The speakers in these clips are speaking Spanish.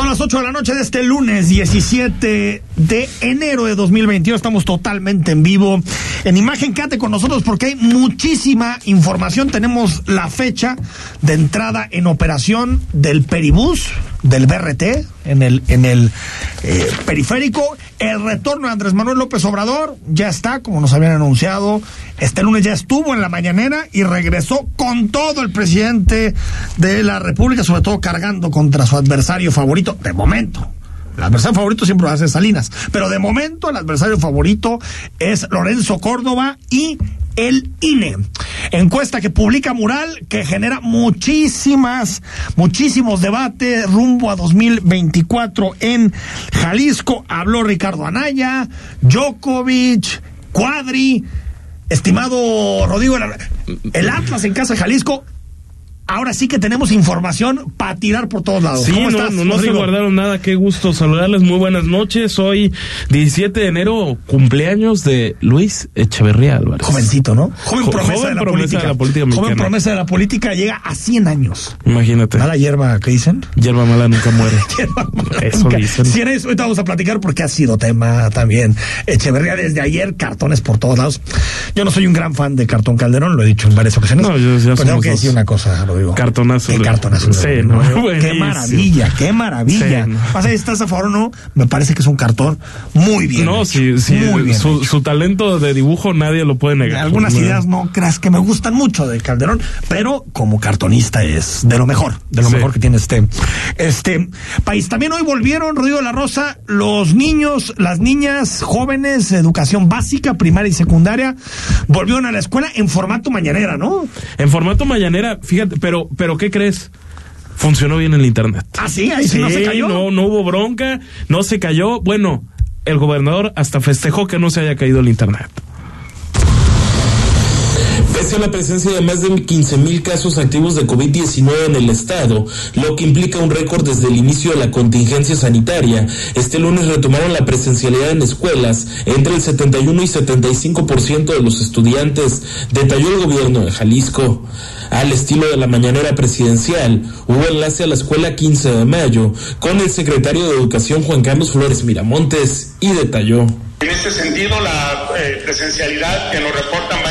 Son las 8 de la noche de este lunes 17 de enero de 2021. Estamos totalmente en vivo. En imagen, quédate con nosotros porque hay muchísima información. Tenemos la fecha de entrada en operación del Peribús, del BRT, en el, en el eh, periférico. El retorno de Andrés Manuel López Obrador ya está, como nos habían anunciado. Este lunes ya estuvo en la mañanera y regresó con todo el presidente de la República, sobre todo cargando contra su adversario favorito, de momento. El adversario favorito siempre va a ser Salinas, pero de momento el adversario favorito es Lorenzo Córdoba y el INE. Encuesta que publica Mural que genera muchísimas, muchísimos debates rumbo a 2024 en Jalisco. Habló Ricardo Anaya, Djokovic, Cuadri, estimado Rodrigo, el Atlas en casa de Jalisco ahora sí que tenemos información para tirar por todos lados. Sí, no, no, no se guardaron nada. Qué gusto saludarles. Muy buenas noches. Hoy, 17 de enero, cumpleaños de Luis Echeverría Álvarez. Jovencito, ¿no? Joven promesa, joven de, la promesa de, la política. Joven promesa de la política llega a 100 años. Imagínate. Mala hierba, ¿qué dicen? Hierba mala nunca muere. hierba mala Eso nunca. dicen. Si eso, ahorita vamos a platicar porque ha sido tema también. Echeverría desde ayer, cartones por todos lados. Yo no soy un gran fan de Cartón Calderón, lo he dicho en varias ocasiones. No, yo, ya pero tengo que decir una cosa, lo digo. Cartonazo. Qué cartonazo. Sí, no, qué maravilla, qué maravilla. Sí, no. Estás a favor o no, me parece que es un cartón muy bien. No, hecho, sí, sí. Muy bien su, su, talento de dibujo nadie lo puede negar. Algunas no. ideas no creas que me gustan mucho de Calderón, pero como cartonista es de lo mejor, de lo sí. mejor que tiene este, este país. También hoy volvieron, Rodrigo de la Rosa, los niños, las niñas, jóvenes, educación básica, primaria y secundaria, volvieron a la escuela en formato mañanera, ¿no? En formato mañanera, fíjate, pero, pero ¿qué crees? Funcionó bien el internet. Ah, sí, ahí sí, no se cayó. No, no hubo bronca, no se cayó. Bueno, el gobernador hasta festejó que no se haya caído el internet. Pese a la presencia de más de 15 mil casos activos de COVID-19 en el estado, lo que implica un récord desde el inicio de la contingencia sanitaria, este lunes retomaron la presencialidad en escuelas entre el 71 y 75% de los estudiantes, detalló el gobierno de Jalisco. Al estilo de la mañanera presidencial, hubo enlace a la escuela 15 de mayo con el secretario de Educación Juan Carlos Flores Miramontes y detalló. En este sentido, la eh, presencialidad que nos reportan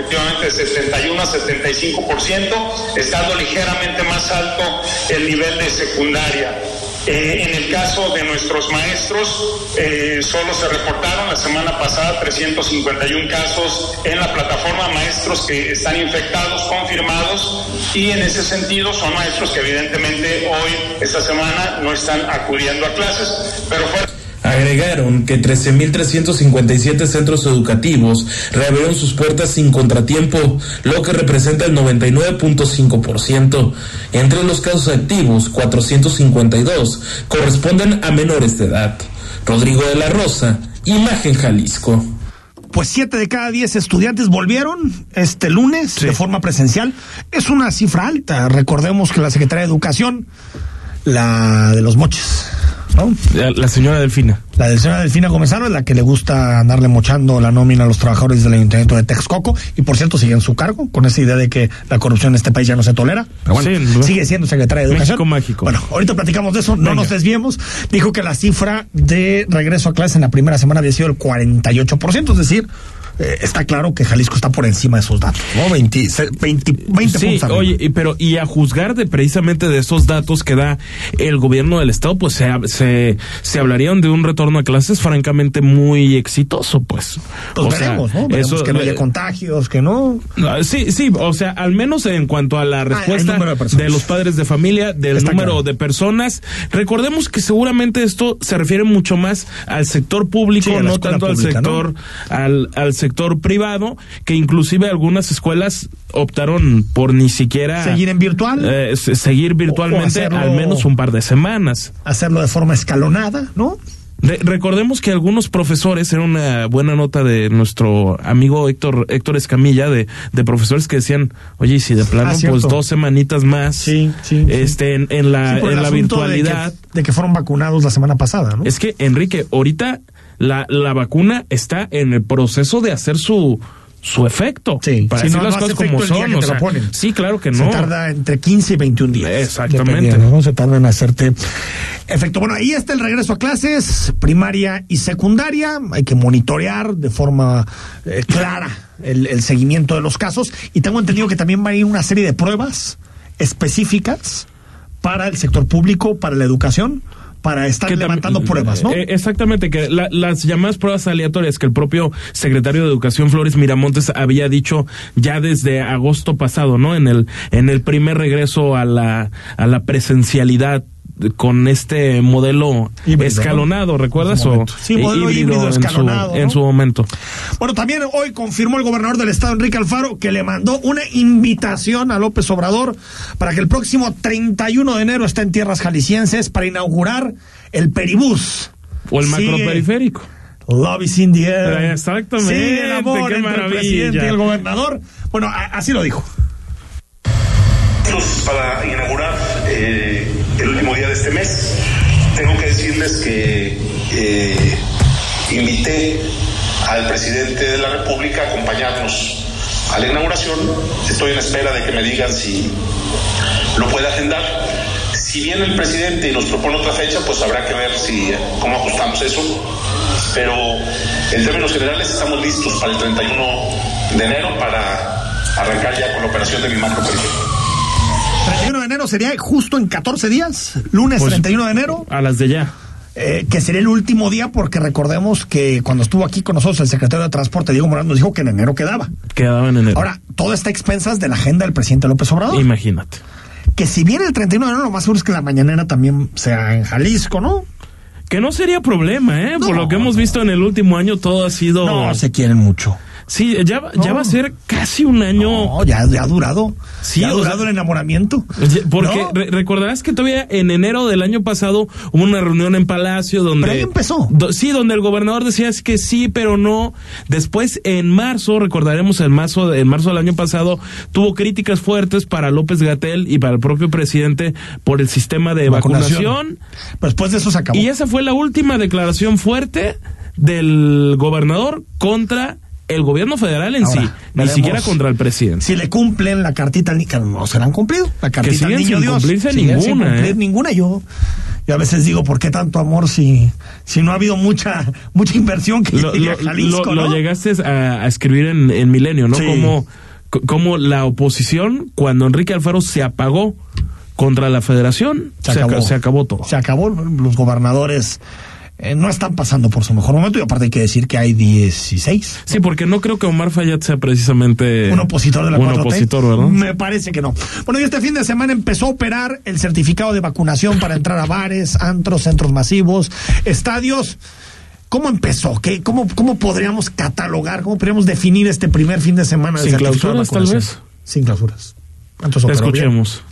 efectivamente de 71 a 75%, estando ligeramente más alto el nivel de secundaria. Eh, en el caso de nuestros maestros, eh, solo se reportaron la semana pasada 351 casos en la plataforma maestros que están infectados, confirmados, y en ese sentido son maestros que evidentemente hoy, esta semana, no están acudiendo a clases, pero fueron Agregaron que 13.357 centros educativos reabrieron sus puertas sin contratiempo, lo que representa el 99.5%. Entre los casos activos, 452 corresponden a menores de edad. Rodrigo de la Rosa, Imagen Jalisco. Pues siete de cada diez estudiantes volvieron este lunes sí. de forma presencial. Es una cifra alta. Recordemos que la Secretaría de Educación, la de los moches, ¿no? La, señora Delfina. La señora Delfina Gómez es la que le gusta andarle mochando la nómina a los trabajadores del Ayuntamiento de Texcoco y por cierto sigue en su cargo con esa idea de que la corrupción en este país ya no se tolera. Pero bueno, sí, sigue siendo secretaria de Educación. México mágico. Bueno, ahorita platicamos de eso, no Venga. nos desviemos. Dijo que la cifra de regreso a clase en la primera semana había sido el 48%, es decir, eh, está claro que Jalisco está por encima de esos datos, ¿no? 20, 20, 20 sí, puntos. Oye, y, pero y a juzgar de precisamente de esos datos que da el gobierno del estado, pues se, se, se hablarían de un retorno a clases francamente muy exitoso, pues. Pues o veremos, sea, ¿no? Veremos eso, que no haya contagios, que no. Sí, sí, o sea, al menos en cuanto a la respuesta ah, de, de, los padres de familia, del está número claro. de personas. Recordemos que seguramente esto se refiere mucho más al sector público, sí, no tanto pública, al sector, ¿no? al, al sector sector privado, que inclusive algunas escuelas optaron por ni siquiera seguir en virtual, eh, seguir virtualmente al menos un par de semanas, hacerlo de forma escalonada, ¿no? recordemos que algunos profesores, era una buena nota de nuestro amigo Héctor, Héctor Escamilla, de, de profesores que decían, oye, si de plano, ah, pues dos semanitas más, sí, sí, este, en, en la, en la virtualidad. De que, de que, fueron vacunados la semana pasada, ¿no? Es que, Enrique, ahorita la, la vacuna está en el proceso de hacer su, su efecto. Sí, para decir las cosas como son. O sea, sí, claro que no. Se tarda entre 15 y 21 días. Exactamente. ¿no? Se tarda en hacerte efecto. Bueno, ahí está el regreso a clases, primaria y secundaria. Hay que monitorear de forma eh, clara el, el seguimiento de los casos. Y tengo entendido que también va a ir una serie de pruebas específicas para el sector público, para la educación para estar levantando pruebas, ¿no? Eh, exactamente, que las llamadas pruebas aleatorias que el propio secretario de Educación Flores Miramontes había dicho ya desde agosto pasado, ¿no? En el en el primer regreso a la a la presencialidad con este modelo escalonado, ¿recuerdas? O sí, modelo híbrido, escalonado. En su, momento. Bueno, también hoy confirmó el gobernador del estado, Enrique Alfaro, que le mandó una invitación a López Obrador para que el próximo 31 de enero esté en tierras jaliscienses para inaugurar el Peribús. O el macroperiférico. Love is in the air. Exactamente. Sí, el amor entre el presidente y el gobernador. Bueno, así lo dijo. Para inaugurar eh, el último día de este mes. Tengo que decirles que eh, invité al presidente de la República a acompañarnos a la inauguración. Estoy en espera de que me digan si lo puede agendar. Si viene el presidente y nos propone otra fecha, pues habrá que ver si cómo ajustamos eso. Pero en términos generales estamos listos para el 31 de enero para arrancar ya con la operación de mi macro 31 de enero sería justo en 14 días, lunes 31 pues, de enero. A las de ya. Eh, que sería el último día porque recordemos que cuando estuvo aquí con nosotros el secretario de Transporte, Diego Morán, nos dijo que en enero quedaba. Quedaba en enero. Ahora, todo está a expensas de la agenda del presidente López Obrador. Imagínate. Que si viene el 31 de enero, lo más seguro es que la mañanera también sea en Jalisco, ¿no? Que no sería problema, ¿eh? Por lo que hemos visto en el último año, todo ha sido... No, se quieren mucho. Sí, ya, ya va a ser casi un año. No, ya, ha durado. Sí, ya ha durado el enamoramiento. Porque recordarás que todavía en enero del año pasado hubo una reunión en Palacio donde. Pero ahí empezó. sí, donde el gobernador decía que sí, pero no. Después, en marzo, recordaremos en marzo, en marzo del año pasado, tuvo críticas fuertes para López Gatel y para el propio presidente por el sistema de vacunación. vacunación. Pero después de eso se acabó. Y esa fue la última declaración fuerte del gobernador contra el gobierno federal en sí, ni siquiera contra el presidente. Si le cumplen la cartita al niño, no se la han cumplido. La cartita al niño sin Dios. cumplirse ninguna. Sin cumplir ¿eh? ninguna. Yo, yo a veces digo, ¿por qué tanto amor si, si no ha habido mucha, mucha inversión que lo, llegue a Jalisco, lo, llegaste a, escribir en, Milenio, ¿no? Como, como la oposición, cuando Enrique Alfaro se apagó contra la federación, se, acabó. se acabó todo. Se acabó. Los gobernadores eh, no están pasando por su mejor momento y aparte hay que decir que hay 16. Sí, porque no creo que Omar Fayad sea precisamente un opositor de la un opositor, ¿verdad? Me parece que no. Bueno, y este fin de semana empezó a operar el certificado de vacunación para entrar a bares, antros, centros masivos, estadios. ¿Cómo empezó? ¿Qué, cómo, ¿Cómo podríamos catalogar, cómo podríamos definir este primer fin de semana Sin clausuras, tal vez. Sin clausuras. Escuchemos.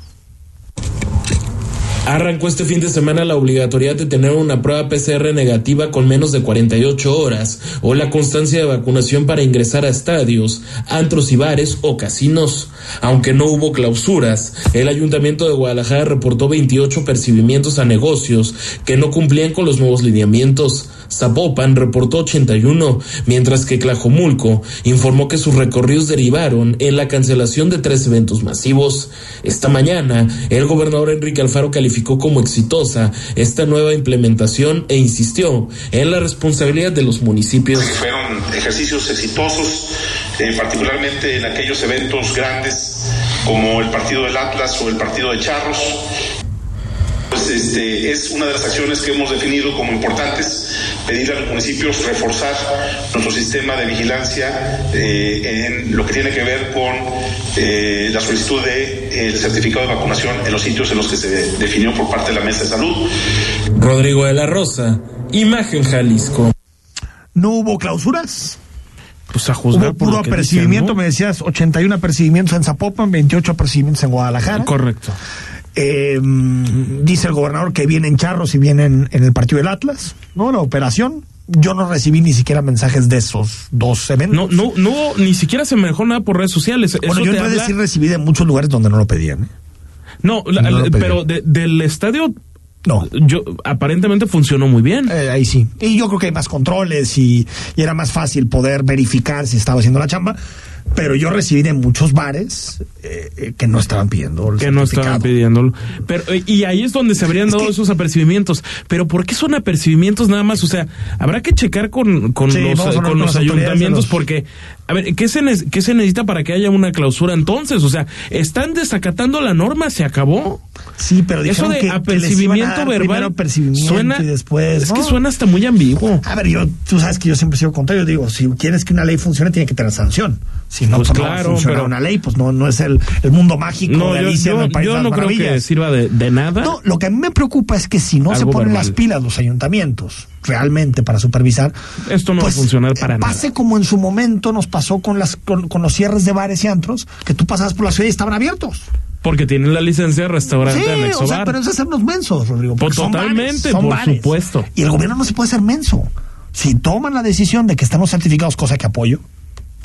Arrancó este fin de semana la obligatoriedad de tener una prueba PCR negativa con menos de 48 horas o la constancia de vacunación para ingresar a estadios, antros y bares o casinos. Aunque no hubo clausuras, el Ayuntamiento de Guadalajara reportó 28 percibimientos a negocios que no cumplían con los nuevos lineamientos. Zapopan reportó 81, mientras que Clajomulco informó que sus recorridos derivaron en la cancelación de tres eventos masivos. Esta mañana, el gobernador Enrique Alfaro calificó como exitosa esta nueva implementación e insistió en la responsabilidad de los municipios. Fueron ejercicios exitosos, eh, particularmente en aquellos eventos grandes como el partido del Atlas o el partido de Charros pues este, es una de las acciones que hemos definido como importantes, pedirle a los municipios reforzar nuestro sistema de vigilancia eh, en lo que tiene que ver con eh, la solicitud del certificado de vacunación en los sitios en los que se definió por parte de la Mesa de Salud. Rodrigo de la Rosa, Imagen Jalisco. ¿No hubo clausuras? Pues a juzgar Hubo por puro lo que apercibimiento, dicen, me decías, 81 apercibimientos en Zapopan, 28 apercibimientos en Guadalajara. ¿no? Correcto. Eh, dice el gobernador que vienen charros y vienen en el partido del Atlas, ¿no? La operación. Yo no recibí ni siquiera mensajes de esos dos eventos. No, no, no ni siquiera se me dejó nada por redes sociales. bueno, Eso yo en redes habla- sí recibí de muchos lugares donde no lo pedían. ¿eh? No, la- No pero de- del estadio, No. yo aparentemente funcionó muy bien. Eh, ahí sí. Y yo creo que hay más controles y, y era más fácil poder verificar si estaba haciendo la chamba. Pero yo recibí de muchos bares eh, eh, que no estaban pidiendo el que no estaban pidiéndolo. Pero, eh, y ahí es donde se habrían Es dado que- esos apercibimientos. Pero ¿por qué son apercibimientos nada más? O sea, habrá que checar con, con Sí, los, hablar con con los ayuntamientos los- porque, a ver, ¿qué se, ¿qué se necesita para que haya una clausura entonces? O sea, ¿están desacatando la norma? ¿Se acabó? Sí, pero Eso de que- apercibimiento verbal primero suena, y después. es que suena hasta muy ambiguo. A ver, yo, tú sabes que yo siempre he sido contrario. Digo, si quieres que una ley funcione, tiene que tener sanción. Si no, Pues pues, no va a claro, funcionar pero- una ley, pues no, no es el, el mundo mágico No, de yo, en el País yo de las no creo que sirva de, de nada. No, lo que a mí me preocupa es que si no se ponen verbal. las pilas los ayuntamientos realmente para supervisar, Esto no va a pues, funcionar para nada. Pase como en su momento nos pasó con las con, con los cierres de bares y antros, que tú pasabas por la ciudad y estaban abiertos. Porque tienen la licencia de restaurante Sí, anexo o sea, bar. pero eso es hacernos mensos, Rodrigo. Pues son totalmente, bares, son por bares. supuesto. Y el gobierno no se puede hacer menso. Si toman la decisión de que estamos certificados, cosa que apoyo,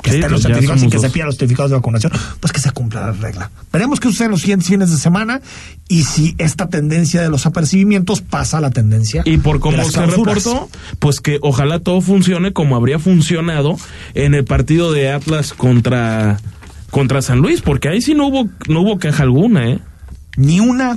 que Sí, estén los pues certificados y que se pidan los certificados de vacunación, pues que se cumpla la regla. Veremos qué sucede en los siguientes fines de semana y si esta tendencia de los apercibimientos pasa a la tendencia. Y por cómo se clausuras. reportó, pues que ojalá todo funcione como habría funcionado en el partido de Atlas contra contra San Luis, porque ahí sí no hubo no hubo queja alguna, ¿eh? Ni una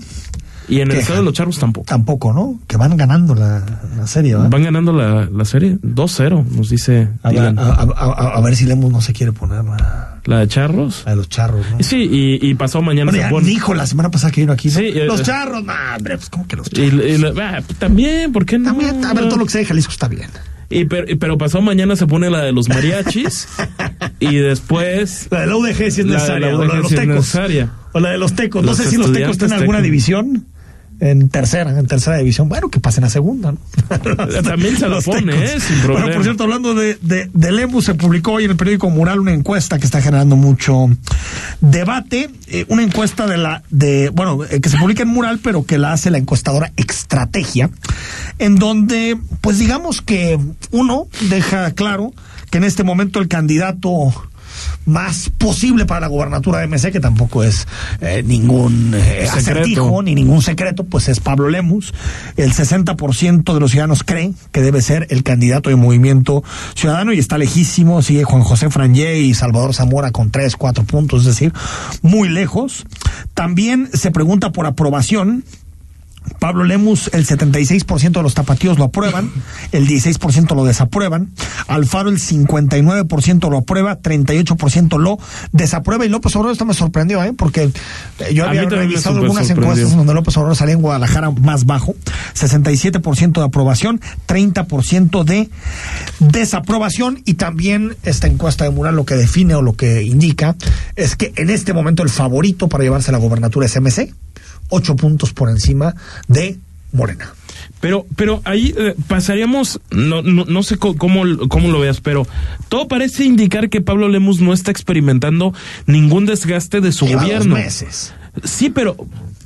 Y en el estado de los Charros tampoco. tampoco, ¿no? Que van ganando la, la serie, ¿verdad? Van ganando la, la serie 2-0, nos dice A, ver, a- a- a- a ver si Lemos no se quiere poner la, la de Charros. la de los charros, ¿no? Sí, y, y pasó mañana Bueno, se pone. dijo la semana pasada que vino aquí. ¿no? Sí, eh, los eh. charros, hombre, pues como que los charros. y ah, también, ¿por qué no? También, a ver, todo lo que sea de Jalisco está bien. Y pero, pero pasó mañana se pone la de los mariachis y después La de la UDG sí es La de necesaria. o la de los tecos. necesaria. O la de los tecos. No sé si los tecos tienen alguna división. En tercera, en tercera división. Bueno, que pasen a segunda, ¿no? También se lo pone. ¿eh? Sin Bueno, problema. por cierto, hablando de, de, de Lemus, se publicó hoy en el periódico Mural una encuesta que está generando mucho debate. Eh, una encuesta de la, de, bueno, eh, que se publica en Mural, pero que la hace la encuestadora Extrategia, en donde, pues digamos que uno deja claro que en este momento el candidato más posible para la gobernatura de MC, que tampoco es eh, ningún eh, acertijo ni ningún secreto, pues es Pablo Lemus. El 60% de los ciudadanos creen que debe ser el candidato de Movimiento Ciudadano y está lejísimo. Sigue Juan José Frangé y Salvador Zamora con 3, 4 puntos, es decir, muy lejos. También se pregunta por aprobación. Pablo Lemus, el 76% de los tapatíos lo aprueban, el 16% lo desaprueban, Alfaro el 59% lo aprueba, 38% lo desaprueba y López Obrador esto me sorprendió, ¿eh? porque eh, yo había revisado algunas sorprendió. encuestas donde López Obrador salía en Guadalajara más bajo, 67% de aprobación, 30% de desaprobación y también esta encuesta de Mural lo que define o lo que indica es que en este momento el favorito para llevarse la gobernatura es MC, ocho puntos por encima de Morena. Pero, pero ahí eh, pasaríamos, no, no, no sé co- cómo, cómo lo veas, pero todo parece indicar que Pablo Lemus no está experimentando ningún desgaste de su Lleva dos gobierno. meses. Sí, pero,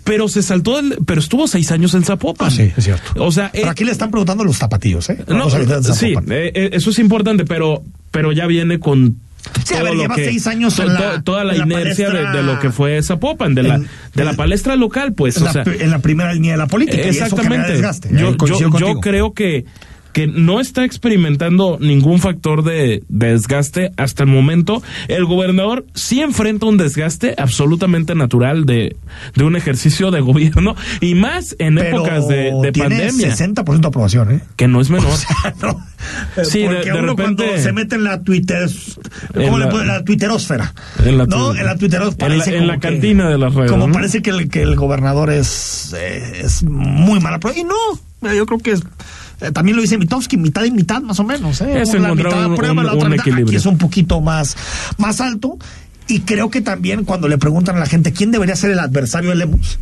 pero se saltó, el, pero estuvo seis años en Zapopan. Ah, sí, es cierto. O sea, Pero eh, aquí le están preguntando los tapatillos, ¿eh? no, sí, eh, eso es importante, pero, pero ya viene con Sí, a ver, lleva que- seis años to- en la- toda la, en la inercia de, palestra- de lo que fue Zapopan, de la, En- de la palestra local, pues, en, o la, sea, en la primera línea de la política. y eso genera Exactamente. desgaste. Yo, yo- creo que, que no está experimentando ningún factor de, de desgaste hasta el momento. El gobernador sí enfrenta un desgaste absolutamente natural de, de un ejercicio de gobierno y más en Pero épocas de, de tiene pandemia, 60% de aprobación, ¿eh? que no es menor. O sea, no. Sí, Porque de uno repente- cuando se mete en la Twitter, ¿cómo la- le puede? La twitterósfera. En la no, en la twitterósfera en la- en la que- cantina de las redes, Como ¿no? parece que el, que el gobernador es, eh, es muy mala prueba. Y no, yo creo que es, eh, también lo dice Mitowski, mitad y mitad más o menos. ¿eh? Es la mitad un- aprueba, un- la otra mitad. Aquí es un poquito más, más alto. Y creo que también cuando le preguntan a la gente quién debería ser el adversario de Lemus,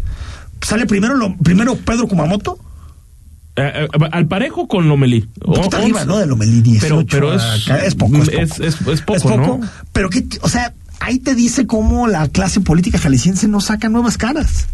sale primero, lo, primero Pedro Kumamoto. Eh, eh, al parejo con Lomelí. Un poquito arriba, ¿no? De Lomelí 18 Pero, pero es, poco, es poco. Es, es- es poco, Es poco, ¿no? pero que, o sea, ahí te dice cómo la clase política jalisciense no saca nuevas caras.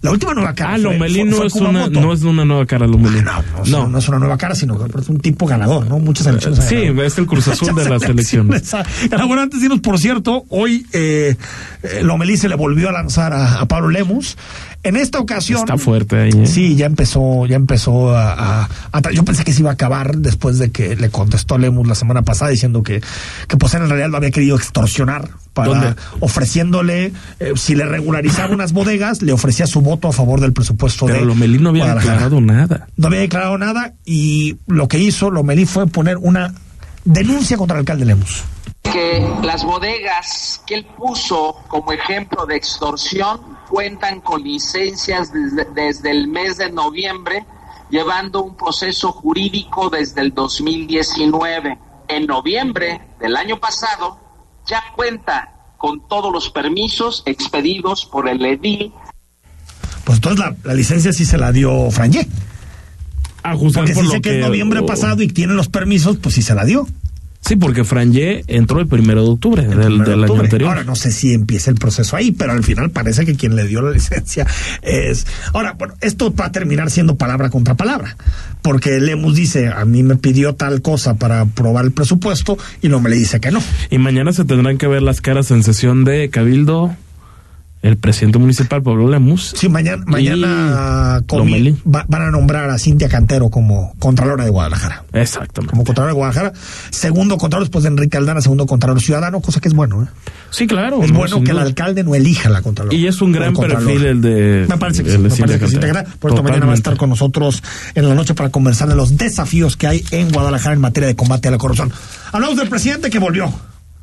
La última nueva cara. Ah, Lomelí no es, una, no es una nueva cara, Lomelí. No, no, no, no es una nueva cara, sino que es un tipo ganador, ¿no? Muchas elecciones. Sí, ganado. es el Cruz Azul de las elecciones. Bueno, antes de irnos, por cierto, hoy eh, eh, Lomelí se le volvió a lanzar a, a Pablo Lemus. En esta ocasión. Está fuerte ahí. ¿eh? Sí, ya empezó, ya empezó a, a- Yo pensé que se iba a acabar después de que le contestó Lemus la semana pasada diciendo que, que pues en realidad lo había querido extorsionar para ¿Dónde? ofreciéndole, eh, si le regularizaba unas bodegas, le ofrecía su voto a favor del presupuesto de Pero Lomelí no había declarado nada. No había declarado nada y lo que hizo Lomelí fue poner una denuncia contra el alcalde Lemus. que las bodegas que él puso como ejemplo de extorsión cuentan con licencias desde, desde el mes de noviembre, llevando un proceso jurídico desde el 2019. En noviembre del año pasado ya cuenta con todos los permisos expedidos por el edil Pues entonces la, la licencia sí se la dio juzgar Porque por si lo sé que es noviembre pasado y tiene los permisos, pues sí se la dio. Sí, porque Frangé entró el primero de octubre del, primero de del año anterior. Ahora no sé si empieza el proceso ahí, pero al final parece que quien le dio la licencia es. Ahora, bueno, esto va a terminar siendo palabra contra palabra, porque Lemus dice, a mí me pidió tal cosa para aprobar el presupuesto y no me le dice que no. Y mañana se tendrán que ver las caras en sesión de Cabildo, el presidente municipal Pablo Lemus. Sí, mañana, mañana va- van a nombrar a Cintia Cantero como Contralora de Guadalajara. Exactamente. Como Contralora de Guadalajara, segundo Contralor después de Enrique Aldana, segundo Contralor Ciudadano, cosa que es bueno, ¿eh? Sí, claro. Es no, bueno que el alcalde no elija la Contralora. Y es un gran el perfil el de. Me parece que sí, me parece que sí, Cantero. Integra. Por esto mañana va a estar con nosotros en la noche para conversar de los desafíos que hay en Guadalajara en materia de combate a la corrupción. Hablamos del presidente que volvió.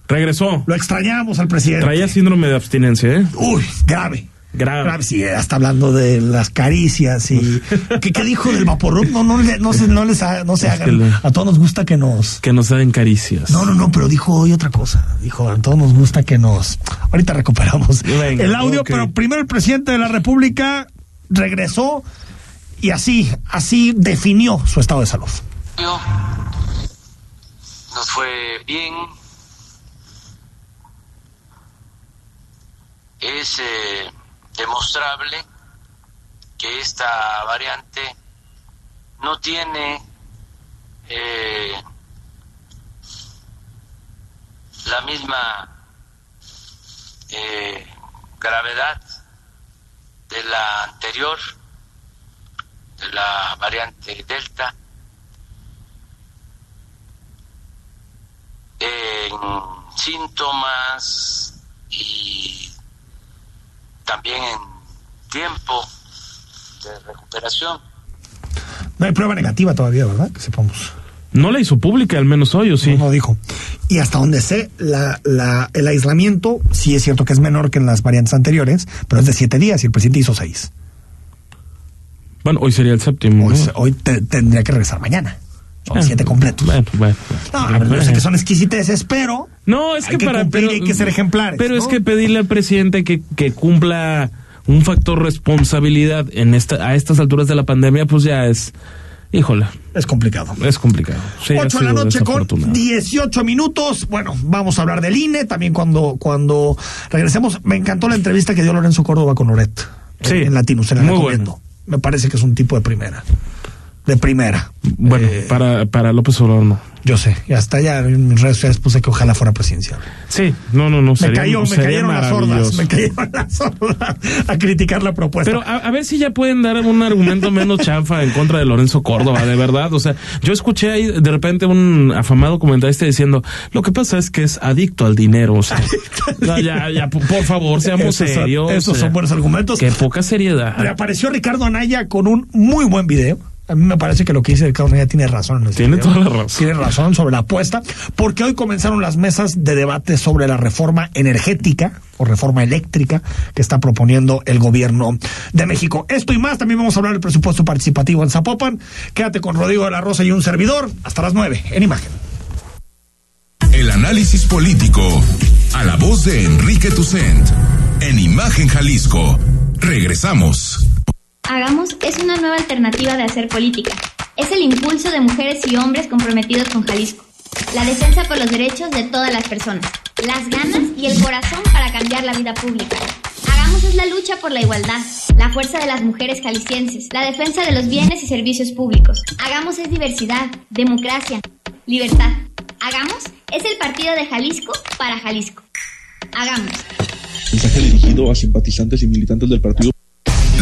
Regresó. Lo extrañamos al presidente. Traía síndrome de abstinencia, ¿eh? Uy, grave. Grave. Sí, hasta hablando de las caricias y ¿qué, qué dijo del vaporrup? No, no, le- no, se, no les ha- no se hagan. le- A todos nos gusta que nos. Que nos den caricias. No, no, no, pero dijo hoy otra cosa. Dijo, a todos nos gusta que nos. Ahorita recuperamos Venga, el audio, pero primero el presidente de la República regresó y así, así definió su estado de salud. nos fue bien. Es eh, demostrable que esta variante no tiene eh, la misma eh, gravedad de la anterior, de la variante Delta. en síntomas y también en tiempo de recuperación. No hay prueba negativa todavía, ¿verdad? Que sepamos. No la hizo pública, al menos hoy, ¿o sí? No, no dijo. Y hasta donde sé, la, la, el aislamiento sí es cierto que es menor que en las variantes anteriores, pero es de siete días y el presidente hizo seis. Bueno, hoy sería el séptimo. Hoy, ¿no? hoy te- tendría que regresar mañana. Son Ah, siete completos. Bueno, bueno. No, a ver, yo sé que son exquisiteces, pero No, es Hay que, que para. cumplir pero, y hay que ser ejemplares, Pero es que pedirle al presidente que, que cumpla un factor responsabilidad en esta, a estas alturas de la pandemia, pues ya es. Híjole, es complicado. es complicado. Sí, ha 8 de la noche con desafortunado. 18 minutos. Bueno, vamos a hablar del INE también cuando, cuando regresemos. Me encantó la entrevista que dio Lorenzo Córdoba con Loret Sí, en Latinus, se la muy recomiendo. Me parece que es un tipo de primera. De primera. Bueno, Eh, para, para López Obrador no. Yo sé, y hasta ya en mis redes sociales puse que ojalá fuera presidencial. Sí, no, no, no. Me, sería- cayó, me cayeron las sordas, me cayeron las sordas a criticar la propuesta. Pero a, a ver si ya pueden dar un argumento menos chafa en contra de Lorenzo Córdoba, de verdad. O sea, yo escuché ahí de repente un afamado comentarista diciendo, lo que pasa es que es adicto al dinero. O sea, no, ya, ya, por favor, seamos Esos son- serios. esos o sea, son buenos argumentos. Qué poca seriedad. Reapareció Ricardo Anaya con un muy buen video. A mí me parece que lo que dice Ricardo Anaya tiene razón. Tiene video. toda la razón. Tiene razón sobre la apuesta, porque hoy comenzaron las mesas de debate sobre la reforma energética o reforma eléctrica que está proponiendo el gobierno de México. Esto y más, también vamos a hablar del presupuesto participativo en Zapopan. Quédate con Rodrigo de la Rosa y un servidor hasta las 9 en imagen. El análisis político. A la voz de Enrique Tucent. En Imagen Jalisco. Regresamos. Hagamos es una nueva alternativa de hacer política. es el impulso de mujeres y hombres comprometidos con Jalisco. La defensa por los derechos de todas las personas. Las ganas y el corazón para cambiar la vida pública. Hagamos es la lucha por la igualdad, la fuerza de las mujeres jaliscienses, la defensa de los bienes y servicios públicos. Hagamos es diversidad, democracia, libertad. Hagamos es el partido de Jalisco para Jalisco. Hagamos. Mensaje dirigido a simpatizantes y militantes del partido.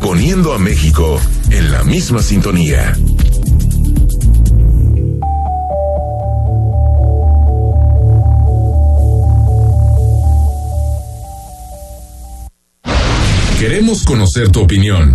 Poniendo a México en la misma sintonía. Queremos conocer tu opinión.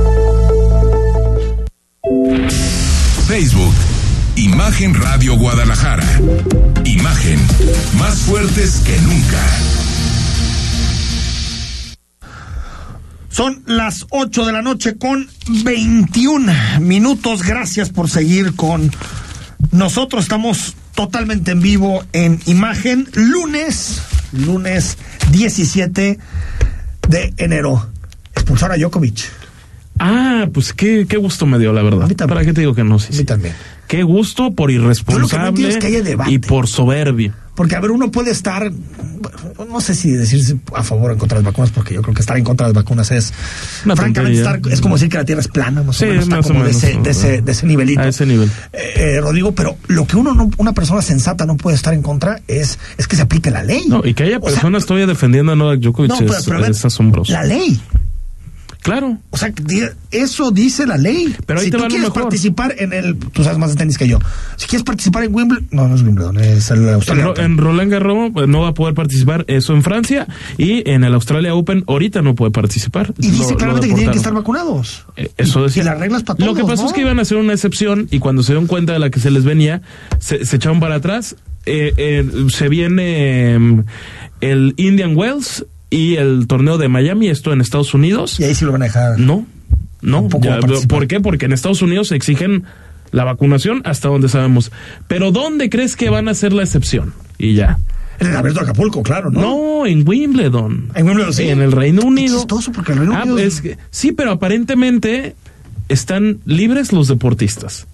Facebook, Imagen Radio Guadalajara. Imagen, más fuertes que nunca. Son las 8 de la noche con 21 minutos. Gracias por seguir con nosotros. Estamos totalmente en vivo en imagen. Lunes, lunes 17 de enero. Expulsar a Djokovic. Ah, pues qué, qué gusto me dio, la verdad. ¿Para qué te digo que no? Sí, sí. también. Qué gusto por irresponsable es que haya debate. y por soberbio. Porque, a ver, uno puede estar, no sé si decirse a favor o en contra de las vacunas, porque yo creo que estar en contra de las vacunas es, Una francamente, estar, es como decir que la Tierra es plana, más Sí, o menos, está más o como de, menos, ese, ¿no? de, ese, de ese nivelito. A ese nivel. Eh, eh, Rodrigo, pero lo que uno no, una persona sensata no puede estar en contra es, es que se aplique la ley. No, y que haya O sea, personas todavía defendiendo a Novak Djokovic no, pero- es, a ver, es asombroso. La ley. Claro. O sea, eso dice la ley. Pero ahí si te tú quieres mejor. participar en el, tú sabes más de tenis que yo. Si quieres participar en Wimbledon, no, no es Wimbledon, es el En, Australia. Ro- Open. en Roland Garros pues, no va a poder participar eso en Francia y en el Australia Open ahorita no puede participar. y dice Lo- lo claramente que tienen que estar vacunados. Eh, Eso decía. Y las reglas para Lo que pasó ¿no? es que iban a hacer una excepción y cuando se dieron cuenta de la que se les venía, se, se echaron para atrás. Eh, eh, se viene eh, el Indian Wells y el torneo de Miami, esto en Estados Unidos. Y ahí sí lo van a dejar. No, no. Ya. ¿Por qué? Porque en Estados Unidos exigen la vacunación hasta donde sabemos. Pero ¿dónde crees que van a hacer la excepción? Y ya. En el Abierto de Acapulco, claro, ¿no? No, en Wimbledon. En Wimbledon, sí. En el Reino Unido. chistoso, porque el Reino Ah, Unido es- es que- sí, pero aparentemente están libres los deportistas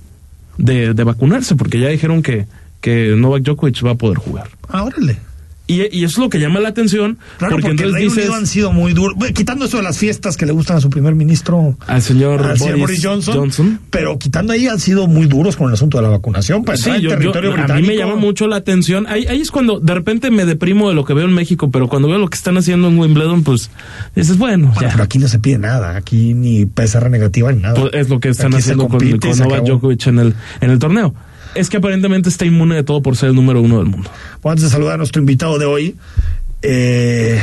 de, de vacunarse, porque ya dijeron que, que Novak Djokovic va a poder jugar. Ah, órale. Y, y eso es lo que llama la atención, Claro, porque, porque, el Reino dices Unido han sido muy duros. Quitando eso de las fiestas que le gustan a su primer ministro, al señor, al señor Boris, Boris Johnson, Johnson. pero quitando ahí han sido muy duros con el asunto de la vacunación para Sí, yo- yo- territorio a británico. mí me llama mucho la atención. Ahí, ahí es cuando de repente me deprimo de lo que veo en México, pero cuando veo lo que están haciendo en Wimbledon, pues dices, bueno, Bueno, ya. pero aquí no se pide nada, aquí ni PCR negativa ni nada. Pues es lo que están Aquí haciendo con, con Novak. Djokovic en el, en el torneo. Es que aparentemente está inmune de todo por ser el número uno del mundo. Bueno, antes de saludar a nuestro invitado de hoy, eh,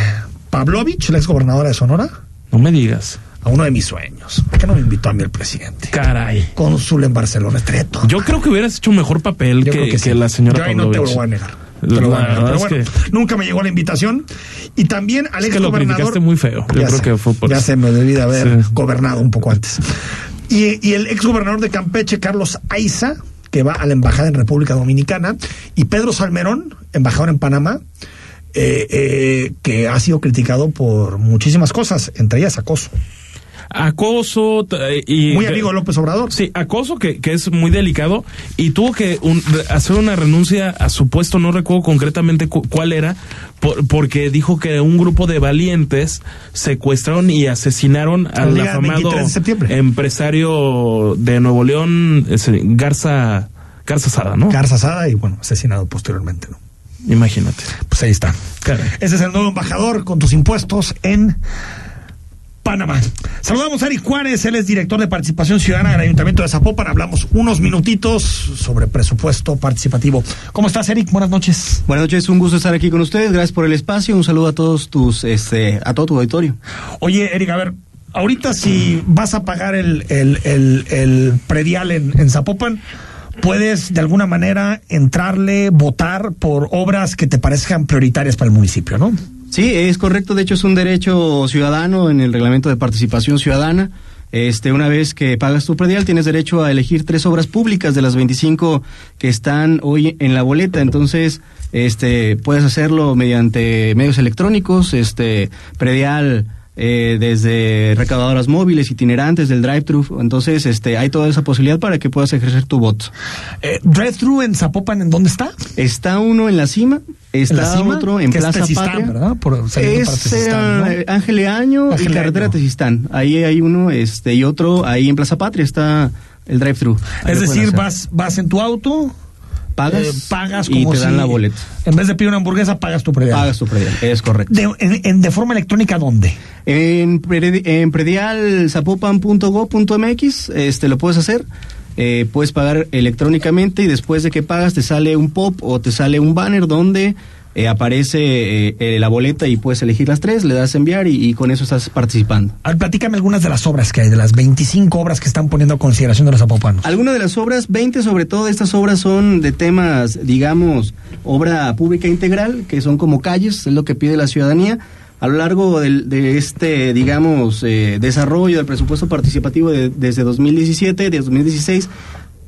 Pavlovich, la ex gobernadora de Sonora, No me digas. a uno de mis sueños. ¿Por qué no me invitó a mí el presidente? Caray. Cónsul en Barcelona, estaría todo Yo creo que hubieras hecho un mejor papel que, creo que que sí. la señora Yo ahí no te lo voy a negar. La lo verdad Pero es bueno, que- nunca me llegó la invitación. Y también al Es ex que lo gobernador. criticaste muy feo. Yo Ya creo sé, que fue por Ya se me debí de haber Sí. gobernado un poco antes. Y, y el ex gobernador de Campeche, Carlos Aiza, que va a la embajada en República Dominicana. Y Pedro Salmerón, embajador en Panamá. eh, eh, que ha sido criticado por muchísimas cosas, entre ellas acoso. Acoso y... Muy amigo de López Obrador. Sí, acoso que, que es muy delicado y tuvo que un- hacer una renuncia a su puesto, no recuerdo concretamente cu- cuál era, por- porque dijo que un grupo de valientes secuestraron y asesinaron al día afamado 23 de septiembre. empresario de Nuevo León, Garza Carza asada, ¿no? Carza asada y bueno, asesinado posteriormente, ¿no? Imagínate. Pues ahí está. Ese es el nuevo embajador con tus impuestos en Panamá. Saludamos a Eric Juárez, él es director de participación ciudadana del Ayuntamiento de Zapopan. Hablamos unos minutitos sobre presupuesto participativo. ¿Cómo estás, Eric? Buenas noches. Buenas noches, un gusto estar aquí con ustedes. Gracias por el espacio. Un saludo a todos tus, este, a todo tu auditorio. Oye, Eric, a ver, ahorita si vas a pagar el, el, el, el predial en, en Zapopan, puedes de alguna manera entrarle, votar por obras que te parezcan prioritarias para el municipio, ¿no? Sí, es correcto. De hecho, es un derecho ciudadano en el reglamento de participación ciudadana. Este, una vez que pagas tu predial, tienes derecho a elegir tres obras públicas de las 25 que están hoy en la boleta. Entonces, este, puedes hacerlo mediante medios electrónicos, este, predial eh, desde recaudadoras móviles, itinerantes, del drive-thru. Entonces, este, hay toda esa posibilidad para que puedas ejercer tu voto. Eh, ¿Drive-thru en Zapopan, en dónde está? Está uno en la cima, está la cima? otro en es Plaza Tezistán, Patria. ¿verdad? Por- es para Tezistán, ¿no? eh, Ángel de Año Ángel y Carretera. Tezistán. Ahí hay uno este y otro ahí en Plaza Patria está el drive-thru. Es decir, vas, vas en tu auto, pagas, eh, pagas y como te dan si- la boleta. En vez de pedir una hamburguesa, pagas tu predial. Pagas tu predial, es correcto. De, en, en- de forma electrónica, ¿dónde? En, en predialzapopan.go.mx este, lo puedes hacer. Eh, puedes pagar electrónicamente y después de que pagas te sale un pop o te sale un banner donde eh, aparece eh, eh, la boleta y puedes elegir las tres, le das a enviar y, y con eso estás participando. A ver, platícame algunas de las obras que hay, de las 25 obras que están poniendo a consideración de los zapopanos. Algunas de las obras, 20 sobre todo, estas obras son de temas, digamos, obra pública integral, que son como calles, es lo que pide la ciudadanía. A lo largo del- de, este, digamos, eh, desarrollo del presupuesto participativo de- desde 2017, de 2016,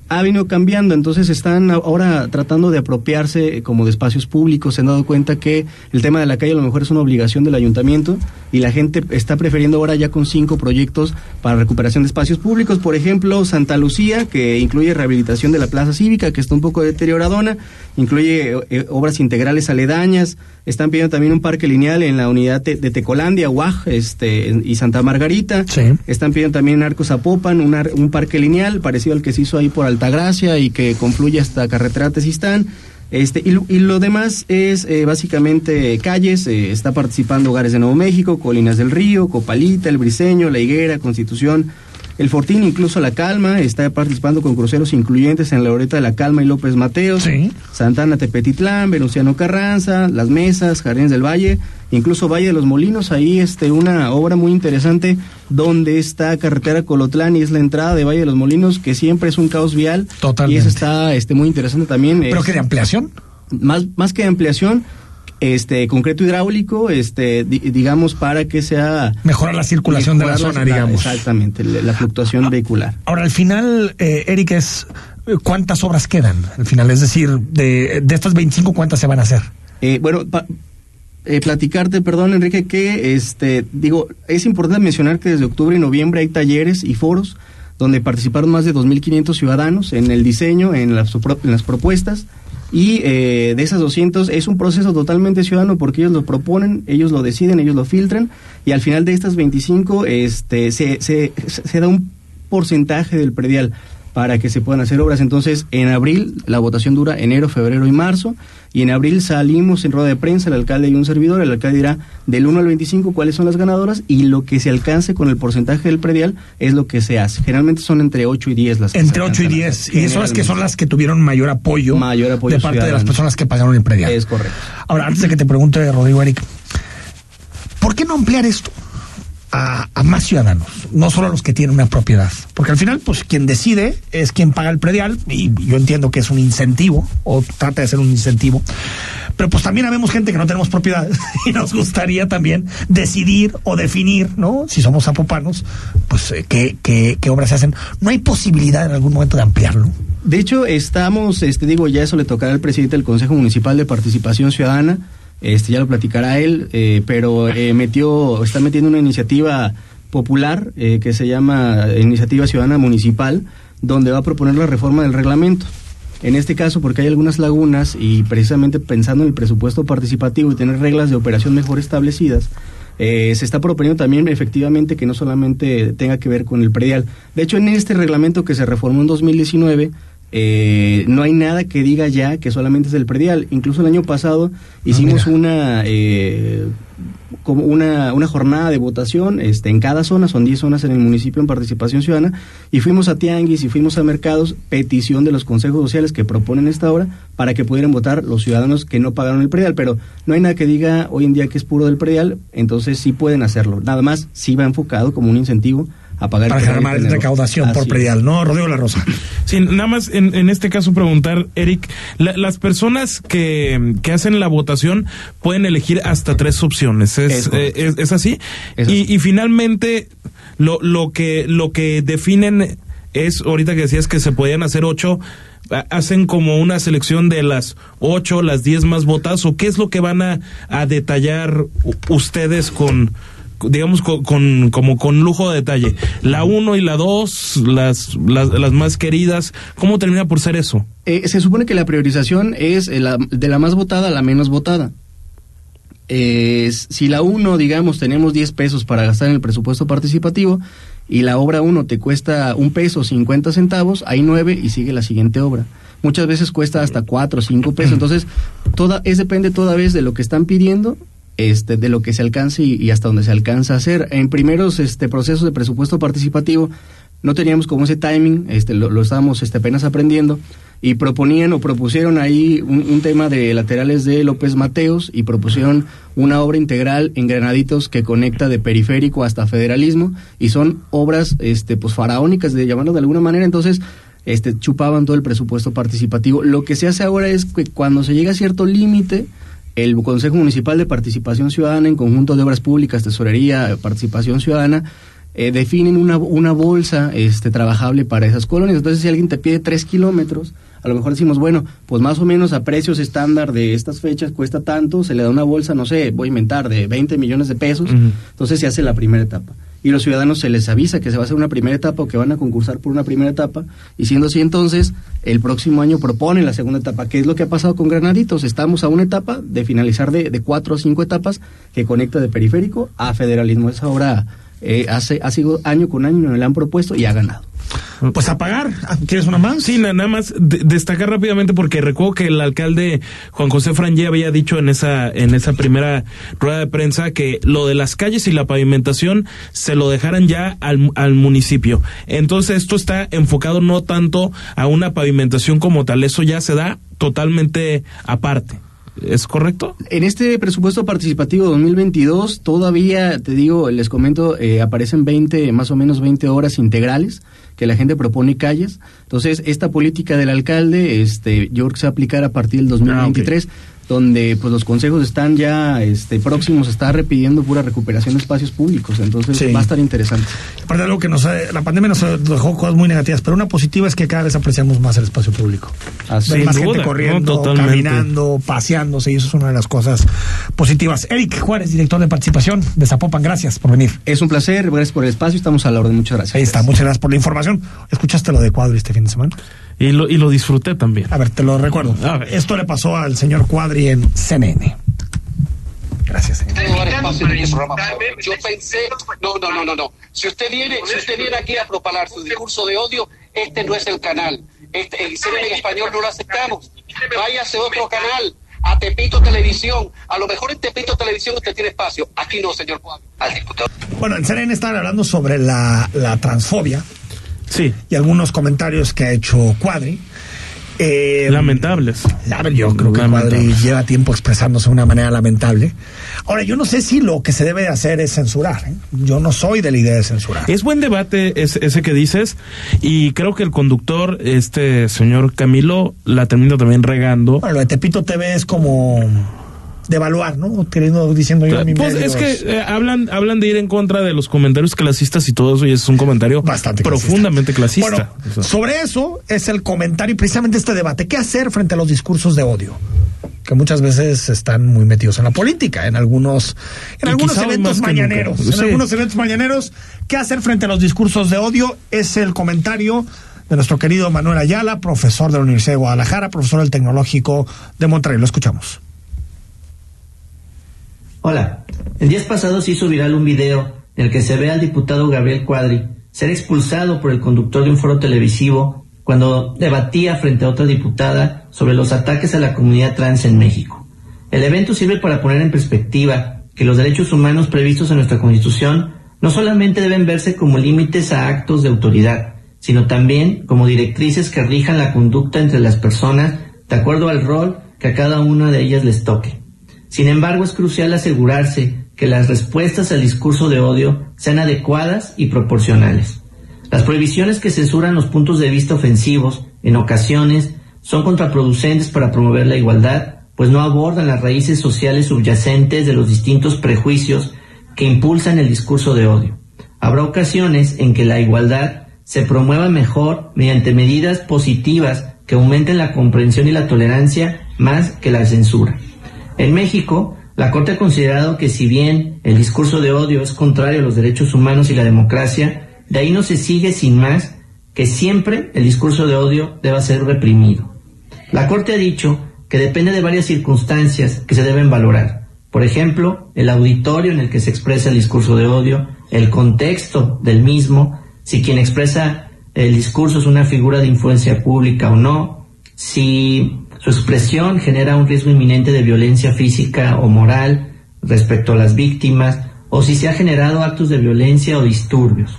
ha venido cambiando, entonces están ahora tratando de apropiarse eh, como de espacios públicos, se han dado cuenta que el tema de la calle a lo mejor es una obligación del ayuntamiento y la gente está prefiriendo ahora ya con cinco proyectos para recuperación de espacios públicos, por ejemplo Santa Lucía, que incluye rehabilitación de la plaza cívica, que está un poco deterioradona, incluye eh, obras integrales aledañas, están pidiendo también un parque lineal en la unidad de, de Tecolandia, Guaj, este, y Santa Margarita, están pidiendo también en Arcos Zapopan un, ar- un parque lineal parecido al que se hizo ahí por Altagracia y que confluye hasta Carretera Tezistán. Este, y, lo- y lo demás es eh, básicamente calles, eh, está participando Hogares de Nuevo México, Colinas del Río, Copalita, El Briseño, La Higuera, Constitución, El Fortín, incluso La Calma, está participando con cruceros incluyentes en la Loreta de La Calma y López Mateos, Santana Tepetitlán, Venustiano Carranza, Las Mesas, Jardines del Valle, incluso Valle de los Molinos, ahí este, una obra muy interesante donde está Carretera Colotlán y es la entrada de Valle de los Molinos, que siempre es un caos vial. Totalmente. Y eso está este, muy interesante también. ¿Pero es- que de ampliación? Más, más que de ampliación, este concreto hidráulico, este di- digamos para que sea Mejorar la circulación de la zona, digamos. Exactamente, la, fluctuación vehicular. Ahora, al final, eh, Eric, es eh, ¿cuántas obras quedan? Al final, es decir, de, de estas 25, ¿cuántas se van a hacer? Eh, bueno, pa- eh, platicarte, perdón, Enrique, que este digo, es importante mencionar que desde octubre y noviembre hay talleres y foros donde participaron más de 2.500 ciudadanos en el diseño, en las, en las propuestas. Y eh, de esas 200 es un proceso totalmente ciudadano porque ellos lo proponen, ellos lo deciden, ellos lo filtran. Y al final de estas 25 este, se, se, se da un porcentaje del predial para que se puedan hacer obras. Entonces, en abril la votación dura enero, febrero y marzo. Y en abril salimos en rueda de prensa, el alcalde y un servidor. El alcalde dirá del 1 al 25 cuáles son las ganadoras y lo que se alcance con el porcentaje del predial es lo que se hace. Generalmente son entre 8 y 10 las que Entre se 8 y alcanzan a 10. hacer, Y son las que son las que tuvieron mayor apoyo, Mayor apoyo de parte de las personas que pagaron el predial. Es correcto. Ahora, antes de que te pregunte, Rodrigo Eric, ¿por qué no ampliar esto a, más ciudadanos? No solo a los que tienen una propiedad. Porque al final, pues quien decide es quien paga el predial, y yo entiendo que es un incentivo, o trata de ser un incentivo. Pero pues también habemos gente que no tenemos propiedad y nos gustaría también decidir o definir, ¿no? Si somos zapopanos, pues eh, qué, qué, qué obras se hacen. No hay posibilidad en algún momento de ampliarlo. De hecho, estamos, este digo, ya eso le tocará al presidente del Consejo Municipal de Participación Ciudadana, este ya lo platicará él, eh, pero eh, metió, está metiendo una iniciativa popular eh, que se llama Iniciativa Ciudadana Municipal, donde va a proponer la reforma del reglamento. En este caso, porque hay algunas lagunas y precisamente pensando en el presupuesto participativo y tener reglas de operación mejor establecidas, eh, se está proponiendo también efectivamente que no solamente tenga que ver con el predial. De hecho, en este reglamento que se reformó en 2019, eh, no hay nada que diga ya que solamente es el predial. Incluso el año pasado hicimos una eh, como una, una jornada de votación este, en cada zona, son 10 zonas en el municipio en participación ciudadana, y fuimos a tianguis y fuimos a mercados, petición de los consejos sociales que proponen esta obra para que pudieran votar los ciudadanos que no pagaron el predial, pero no hay nada que diga hoy en día que es puro del predial, entonces sí pueden hacerlo. Nada más sí va enfocado como un incentivo a pagar para generar más recaudación por predial, ¿no? Rodrigo La Rosa. Sí, nada más en, en este caso preguntar, Eric, las personas que, que, hacen la votación pueden elegir hasta tres opciones, ¿es, es, eh, es, así? Y, y, finalmente, lo, lo, que, lo que definen es, ahorita que decías que se podían hacer ocho, hacen como una selección de las ocho, las diez más votadas, o qué es lo que van a, a detallar ustedes con digamos con, como con lujo de detalle. La 1 y la 2, las, las, las, más queridas, ¿cómo termina por ser eso? Eh, se supone que la priorización es eh, la, de la más votada a la menos votada. Eh, si la 1, digamos, tenemos 10 pesos para gastar en el presupuesto participativo y la obra 1 te cuesta un peso 50 centavos, hay 9 y sigue la siguiente obra. Muchas veces cuesta hasta 4 o 5 pesos, entonces toda, es depende toda vez de lo que están pidiendo este, de lo que se alcance y, hasta donde se alcanza a hacer. En primeros este, procesos de presupuesto participativo no teníamos como ese timing, este, lo, estábamos este, apenas aprendiendo y proponían o propusieron ahí un, tema de laterales de López Mateos y propusieron una obra integral en Granaditos que conecta de periférico hasta federalismo y son obras este, pues faraónicas, de llamarlo de alguna manera, entonces este, chupaban todo el presupuesto participativo. Lo que se hace ahora es que cuando se llega a cierto límite, el Consejo Municipal de Participación Ciudadana, en conjunto de obras públicas, tesorería, participación ciudadana, eh, definen una, una bolsa este, trabajable para esas colonias. Entonces, si alguien te pide tres kilómetros, a lo mejor decimos, bueno, pues más o menos a precios estándar de estas fechas cuesta tanto, se le da una bolsa, no sé, voy a inventar, de 20 millones de pesos, entonces se hace la primera etapa y los ciudadanos se les avisa que se va a hacer una primera etapa o que van a concursar por una primera etapa y siendo así entonces el próximo año proponen la segunda etapa, que es lo que ha pasado con Granaditos. Estamos a una etapa de finalizar de, de cuatro o cinco etapas que conecta de periférico a federalismo. Esa obra eh, hace, ha sido año con año, le han propuesto y ha ganado. Pues a pagar. ¿Quieres una más? Sí, nada más destacar rápidamente porque recuerdo que el alcalde Juan José Frangé había dicho en esa en esa primera rueda de prensa que lo de las calles y la pavimentación se lo dejaran ya al, al municipio. Entonces esto está enfocado no tanto a una pavimentación como tal, eso ya se da totalmente aparte. ¿Es correcto? En este presupuesto participativo 2022 todavía, te digo, les comento, eh, aparecen 20, más o menos 20 horas integrales que la gente propone calles. Entonces, esta política del alcalde, este, yo creo que se va a aplicar a partir del 2023. Ah, donde pues los consejos están ya este, próximos a estar repidiendo pura recuperación de espacios públicos, entonces va a estar interesante. Aparte de algo que nos la pandemia nos dejó cosas muy negativas, pero una positiva es que cada vez apreciamos más el espacio público. Así más gente corriendo, caminando, paseándose y eso es una de las cosas positivas. Eric Juárez, director de participación de Zapopan, gracias por venir. Es un placer, gracias por el espacio, estamos a la orden, muchas gracias. Ahí está, muchas gracias por la información. ¿Escuchaste lo de Cuadri este fin de semana? Y lo, y lo disfruté también. A ver, te lo recuerdo. Esto le pasó al señor Cuadri en CNN. Gracias. Señor. Yo pensé, no, no, no, no, no. Si usted viene, si usted viene aquí a propalar su discurso de odio, este no es el canal. Este, el CNN en español no lo aceptamos. Váyase a otro canal a Tepito Televisión. A lo mejor en Tepito Televisión usted tiene espacio. Aquí no, señor Cuadri. Al diputado. Bueno, en CNN están hablando sobre la, la transfobia Sí. Y algunos comentarios que ha hecho Cuadri. Eh, Lamentables. yo creo que Cuadri lleva tiempo expresándose de una manera lamentable. Ahora, yo no sé si lo que se debe de hacer es censurar. ¿eh? Yo no soy de la idea de censurar. Es buen debate ese, ese, que dices y creo que el conductor, este señor Camilo, la termina también regando. Bueno, lo de Tepito TV es como de evaluar, ¿no? Queriendo, diciendo yo a mi Pues es que eh, hablan, hablan de ir en contra de los comentarios clasistas y todo eso, y es un comentario bastante profundamente clasista. Bueno, sobre eso es el comentario y precisamente este debate. ¿Qué hacer frente a los discursos de odio? Que muchas veces están muy metidos en la política, en algunos, en algunos eventos mañaneros. En algunos eventos mañaneros, ¿qué hacer frente a los discursos de odio? Es el comentario de nuestro querido Manuel Ayala, profesor de la Universidad de Guadalajara, profesor del Tecnológico de Monterrey. Lo escuchamos. Hola, el día pasado se hizo viral un video en el que se ve al diputado Gabriel Cuadri ser expulsado por el conductor de un foro televisivo cuando debatía frente a otra diputada sobre los ataques a la comunidad trans en México. El evento sirve para poner en perspectiva que los derechos humanos previstos en nuestra Constitución no solamente deben verse como límites a actos de autoridad, sino también como directrices que rijan la conducta entre las personas de acuerdo al rol que a cada una de ellas les toque. Sin embargo, es crucial asegurarse que las respuestas al discurso de odio sean adecuadas y proporcionales. Las prohibiciones que censuran los puntos de vista ofensivos, en ocasiones, son contraproducentes para promover la igualdad, pues no abordan las raíces sociales subyacentes de los distintos prejuicios que impulsan el discurso de odio. Habrá ocasiones en que la igualdad se promueva mejor mediante medidas positivas que aumenten la comprensión y la tolerancia más que la censura. En México, la Corte ha considerado que si bien el discurso de odio es contrario a los derechos humanos y la democracia, de ahí no se sigue sin más que siempre el discurso de odio deba ser reprimido. La Corte ha dicho que depende de varias circunstancias que se deben valorar. Por ejemplo, el auditorio en el que se expresa el discurso de odio, el contexto del mismo, si quien expresa el discurso es una figura de influencia pública o no, si su expresión genera un riesgo inminente de violencia física o moral respecto a las víctimas, o si se ha generado actos de violencia o disturbios.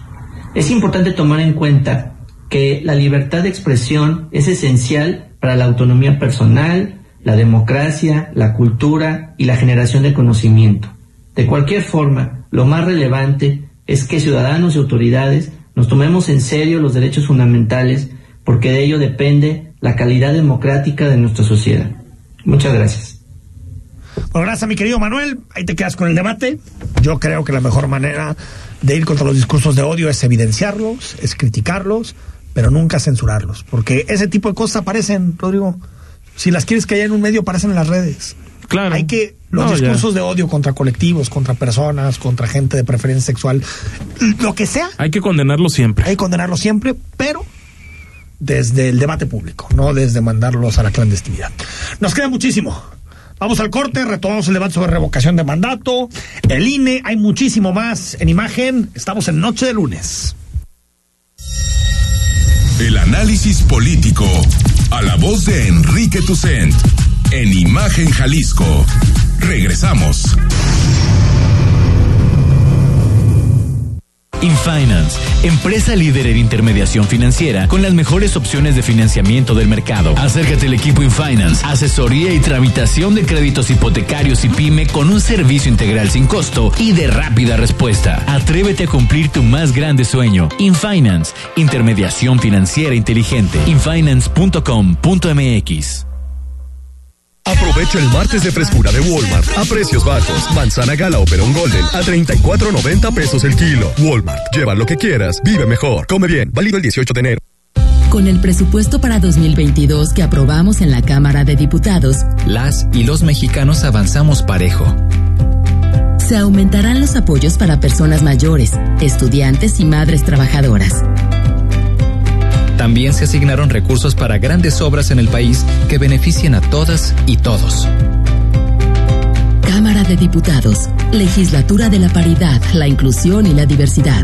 Es importante tomar en cuenta que la libertad de expresión es esencial para la autonomía personal, la democracia, la cultura y la generación de conocimiento. De cualquier forma, lo más relevante es que ciudadanos y autoridades nos tomemos en serio los derechos fundamentales porque de ello depende la calidad democrática de nuestra sociedad. Muchas gracias. Bueno, gracias mi querido Manuel. Ahí te quedas con el debate. Yo creo que la mejor manera de ir contra los discursos de odio es evidenciarlos, es criticarlos, pero nunca censurarlos. Porque ese tipo de cosas aparecen, Rodrigo. Si las quieres que haya en un medio, aparecen en las redes. Claro. Hay que los No, discursos ya. de odio contra colectivos, contra personas, contra gente de preferencia sexual, lo que sea, Hay que condenarlo siempre. hay que condenarlo siempre, pero desde el debate público, no desde mandarlos a la clandestinidad. Nos queda muchísimo. Vamos al corte, retomamos el debate sobre revocación de mandato, el INE, hay muchísimo más en imagen. Estamos en Noche de Lunes. El análisis político. A la voz de Enrique Tucent. En Imagen Jalisco. Regresamos. InFinance, empresa líder en intermediación financiera con las mejores opciones de financiamiento del mercado. Acércate al equipo InFinance, asesoría y tramitación de créditos hipotecarios y pyme con un servicio integral sin costo y de rápida respuesta. Atrévete a cumplir tu más grande sueño. InFinance, intermediación financiera inteligente. infinance.com.mx. Aprovecha el martes de frescura de Walmart a precios bajos. Manzana gala o perón golden a 34.90 pesos el kilo. Walmart, lleva lo que quieras, vive mejor, come bien. Válido el 18 de enero. Con el presupuesto para 2022 que aprobamos en la Cámara de Diputados, Las y los mexicanos avanzamos parejo. se aumentarán los apoyos para personas mayores, estudiantes y madres trabajadoras. También se asignaron recursos para grandes obras en el país que beneficien a todas y todos. Cámara de Diputados, Legislatura de la Paridad, la Inclusión y la Diversidad.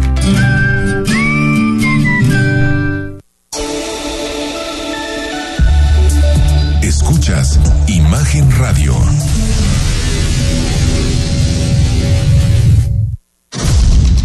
Escuchas Imagen Radio.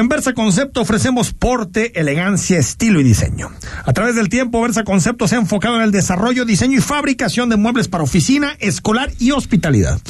En Versa Concepto ofrecemos porte, elegancia, estilo y diseño. A través del tiempo, Versa Concepto se ha enfocado en el desarrollo, diseño y fabricación de muebles para oficina, escolar y hospitalidad.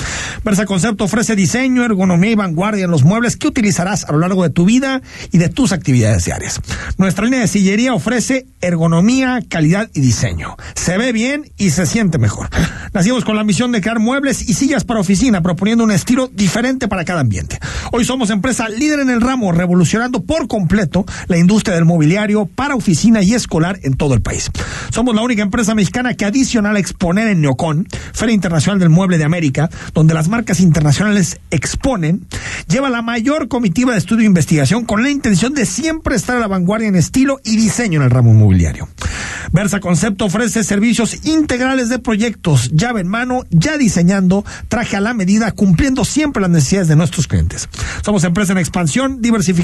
Versa Concepto ofrece diseño, ergonomía y vanguardia en los muebles que utilizarás a lo largo de tu vida y de tus actividades diarias. Nuestra línea de sillería ofrece ergonomía, calidad y diseño. Se ve bien y se siente mejor. Nacimos con la misión de crear muebles y sillas para oficina, proponiendo un estilo diferente para cada ambiente. Hoy somos empresa líder en el ramo, revolucionando por completo la industria del mobiliario para oficina y escolar en todo el país. Somos la única empresa mexicana que adicional a exponer en Neocon, Feria Internacional del Mueble de América, donde las marcas internacionales exponen, lleva la mayor comitiva de estudio e investigación con la intención de siempre estar a la vanguardia en estilo y diseño en el ramo inmobiliario. Versa Concepto ofrece servicios integrales de proyectos, llave en mano, ya diseñando, traje a la medida, cumpliendo siempre las necesidades de nuestros clientes. Somos empresa en expansión,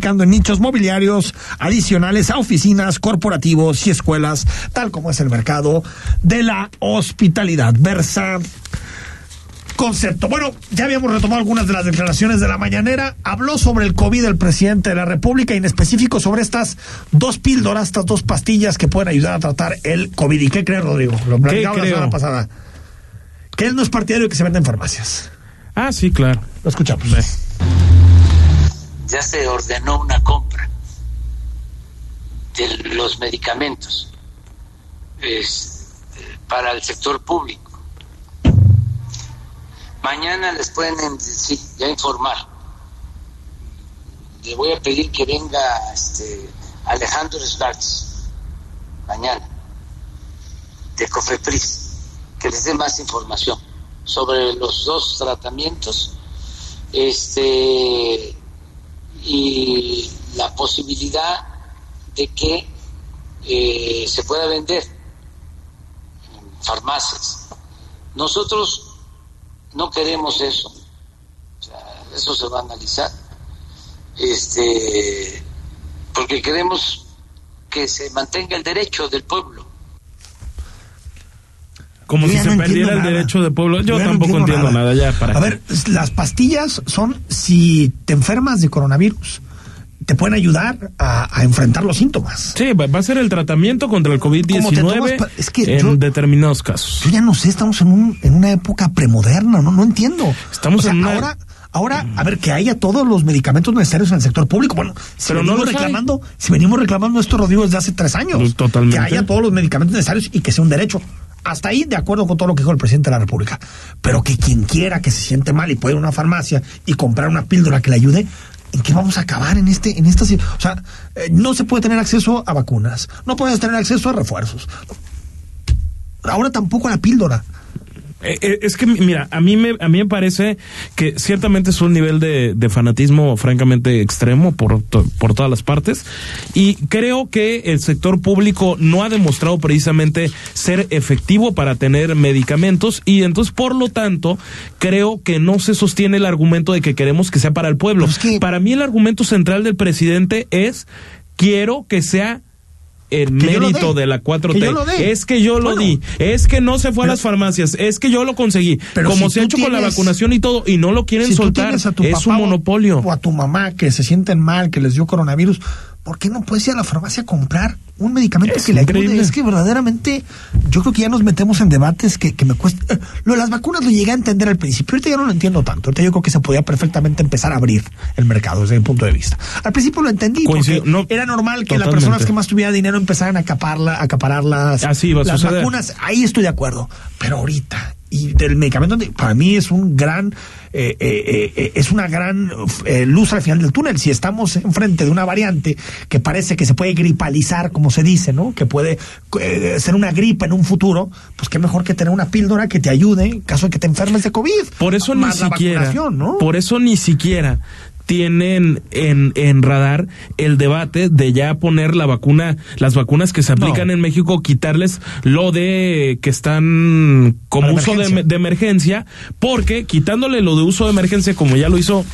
en nichos mobiliarios adicionales a oficinas, corporativos y escuelas, tal como es el mercado de la hospitalidad. Versa concepto. Bueno, ya habíamos retomado algunas de las declaraciones de la mañanera. Habló sobre el COVID el presidente de la República y en específico sobre estas dos píldoras, estas dos pastillas que pueden ayudar a tratar el COVID. ¿Y qué cree Rodrigo? Lo platicamos la semana pasada. Que él no es partidario que se venda en farmacias. Ah, sí, claro. Lo escuchamos. Ya se ordenó una compra de los medicamentos para el sector público Mañana les pueden decir, ya informar. Le voy a pedir que venga este, Alejandro Schwartz mañana de Cofepris, que les dé más información sobre los dos tratamientos este y la posibilidad de que eh, se pueda vender en farmacias. Nosotros no queremos eso. eso se va a analizar. Este, porque queremos que se mantenga el derecho del pueblo. Como si se perdiera el derecho del pueblo. Yo, tampoco entiendo, nada. ya para A ver, las pastillas son si te enfermas de coronavirus te pueden ayudar a, enfrentar los síntomas. Sí, va a ser el tratamiento contra el COVID-19 es que en determinados casos. Yo ya no sé, estamos en, un, en una época premoderna, no, no entiendo. Estamos en una... ahora Ahora, a ver, que haya todos los medicamentos necesarios en el sector público. Bueno, si Pero venimos reclamando, si venimos reclamando esto, Rodrigo, desde hace tres años. Totalmente. Que haya todos los medicamentos necesarios y que sea un derecho. Hasta ahí, de acuerdo con todo lo que dijo el presidente de la República. Pero que quien quiera que se siente mal y pueda ir a una farmacia y comprar una píldora que le ayude, ¿en qué vamos a acabar en este, en esta O sea, eh, no se puede tener acceso a vacunas, no puedes tener acceso a refuerzos. Ahora tampoco a la píldora. Eh, eh, es que, mira, a mí me, a mí me parece que ciertamente es un nivel de, de fanatismo francamente extremo por, por todas las partes. Y creo que el sector público no ha demostrado precisamente ser efectivo para tener medicamentos. Y entonces, por lo tanto, creo que no se sostiene el argumento de que queremos que sea para el pueblo. Para mí, el argumento central del presidente es quiero que sea el mérito de la 4T. es que yo lo di, es que no se fue a las farmacias, es que yo lo conseguí. Pero Como se ha hecho con la vacunación y todo, y no lo quieren soltar, es un monopolio. O a tu mamá que se sienten mal, que les dio coronavirus, ¿por qué no puedes ir a la farmacia a comprar un medicamento que le ayude? Es que verdaderamente yo creo que ya nos metemos en debates que, me cuesta. Eh, lo de las vacunas lo llegué a entender al principio, ahorita ya no lo entiendo tanto. Ahorita yo creo que se podía perfectamente empezar a abrir el mercado desde mi punto de vista. Al principio lo entendí, porque era normal que las personas que más tuvieran dinero empezaran a acaparla, a acaparar las, Así las vacunas. Ahí estoy de acuerdo. Pero ahorita, y del medicamento para mí es un gran eh, eh, eh, es una gran luz al final del túnel. Si estamos enfrente de una variante que parece que se puede gripalizar, como se dice, ¿no? Que puede ser una gripe en un futuro, pues qué mejor que tener una píldora que te ayude en caso de que te enfermes de COVID. Por eso ni siquiera, por eso ni siquiera tienen en, en radar el debate de ya poner la vacuna, las vacunas que se aplican en México, quitarles lo de que están como uso de, de emergencia, porque quitándole lo de uso de emergencia, como ya lo hizo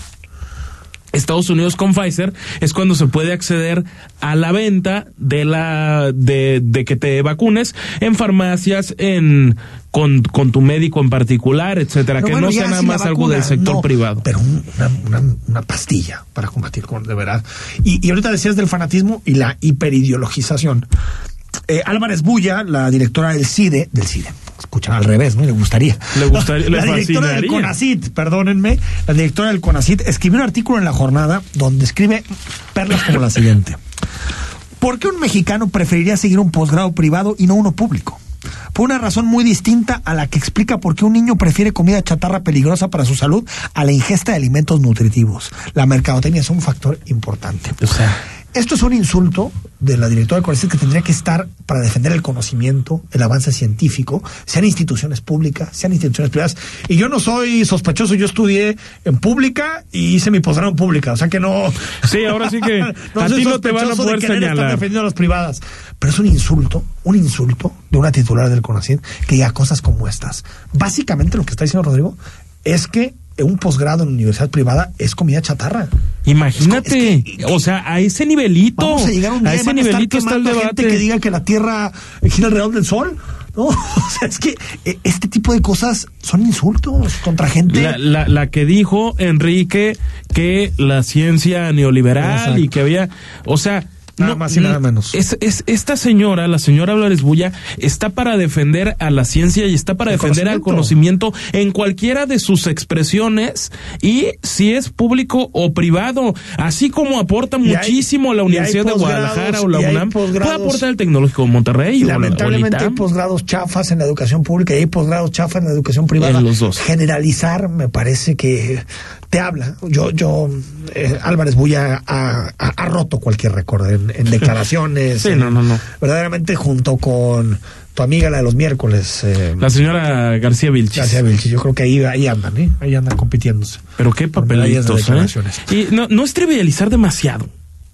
Estados Unidos con Pfizer es cuando se puede acceder a la venta de la de, de que te vacunes en farmacias en con, con tu médico en particular etcétera que no sea nada más algo del sector privado pero una, una, una, pastilla para combatir con de verdad y, y ahorita decías del fanatismo y la hiperideologización eh, Álvarez Bulla la directora del CIDE del CIDE escuchan al revés, ¿no? Le gustaría. Le gustaría, la le directora del. CONACIT, perdónenme, la directora del CONACIT escribió un artículo en la jornada donde escribe perlas como la siguiente. ¿Por qué un mexicano preferiría seguir un posgrado privado y no uno público? Por una razón muy distinta a la que explica por qué un niño prefiere comida chatarra peligrosa para su salud a la ingesta de alimentos nutritivos. La mercadotecnia es un factor importante. O sea, Esto es un insulto de la directora del CONACYT que tendría que estar para defender el conocimiento, el avance científico, sean instituciones públicas, sean instituciones privadas. Y yo no soy sospechoso, yo estudié en pública y hice mi posgrado en pública, o sea que no. Sí, ahora sí que a soy ti no te van a sospechoso de poder querer estar señalar. defendiendo a las privadas. Pero es un insulto, un insulto de una titular del CONACYT que diga cosas como estas. Básicamente lo que está diciendo Rodrigo es que un posgrado en universidad privada es comida chatarra. Imagínate, o sea, a ese nivelito, Vamos a llegar un día a y ese nivelito está el debate. gente que diga que la Tierra gira alrededor del Sol. No, o sea, es que eh, este tipo de cosas son insultos contra gente. La, la, la que dijo Enrique que la ciencia neoliberal Exacto. y que había, o sea, Nada más y nada menos. Es, es, esta señora, la señora Álvarez Bulla, está para defender a la ciencia y está para El defender al conocimiento en cualquiera de sus expresiones y si es público o privado, así como aporta Y hay- muchísimo la y hay Universidad de Guadalajara o la UNAM, puede aportar el Tecnológico de Monterrey o la- o Lamentablemente hay posgrados chafas en la educación pública y hay posgrados chafas en la educación privada. En los dos. Generalizar me parece que te habla. Yo, yo, eh, Álvarez Bulla ha, ha- ha roto cualquier récord en, en declaraciones. Sí, en- no, no, no. Verdaderamente junto con tu amiga la de los miércoles. eh, La señora García Vilchis. García Vilchis. Yo creo que ahí, ahí andan, ¿eh? Ahí andan compitiéndose. Pero qué papelitos, ¿eh? Y no, no es trivializar demasiado.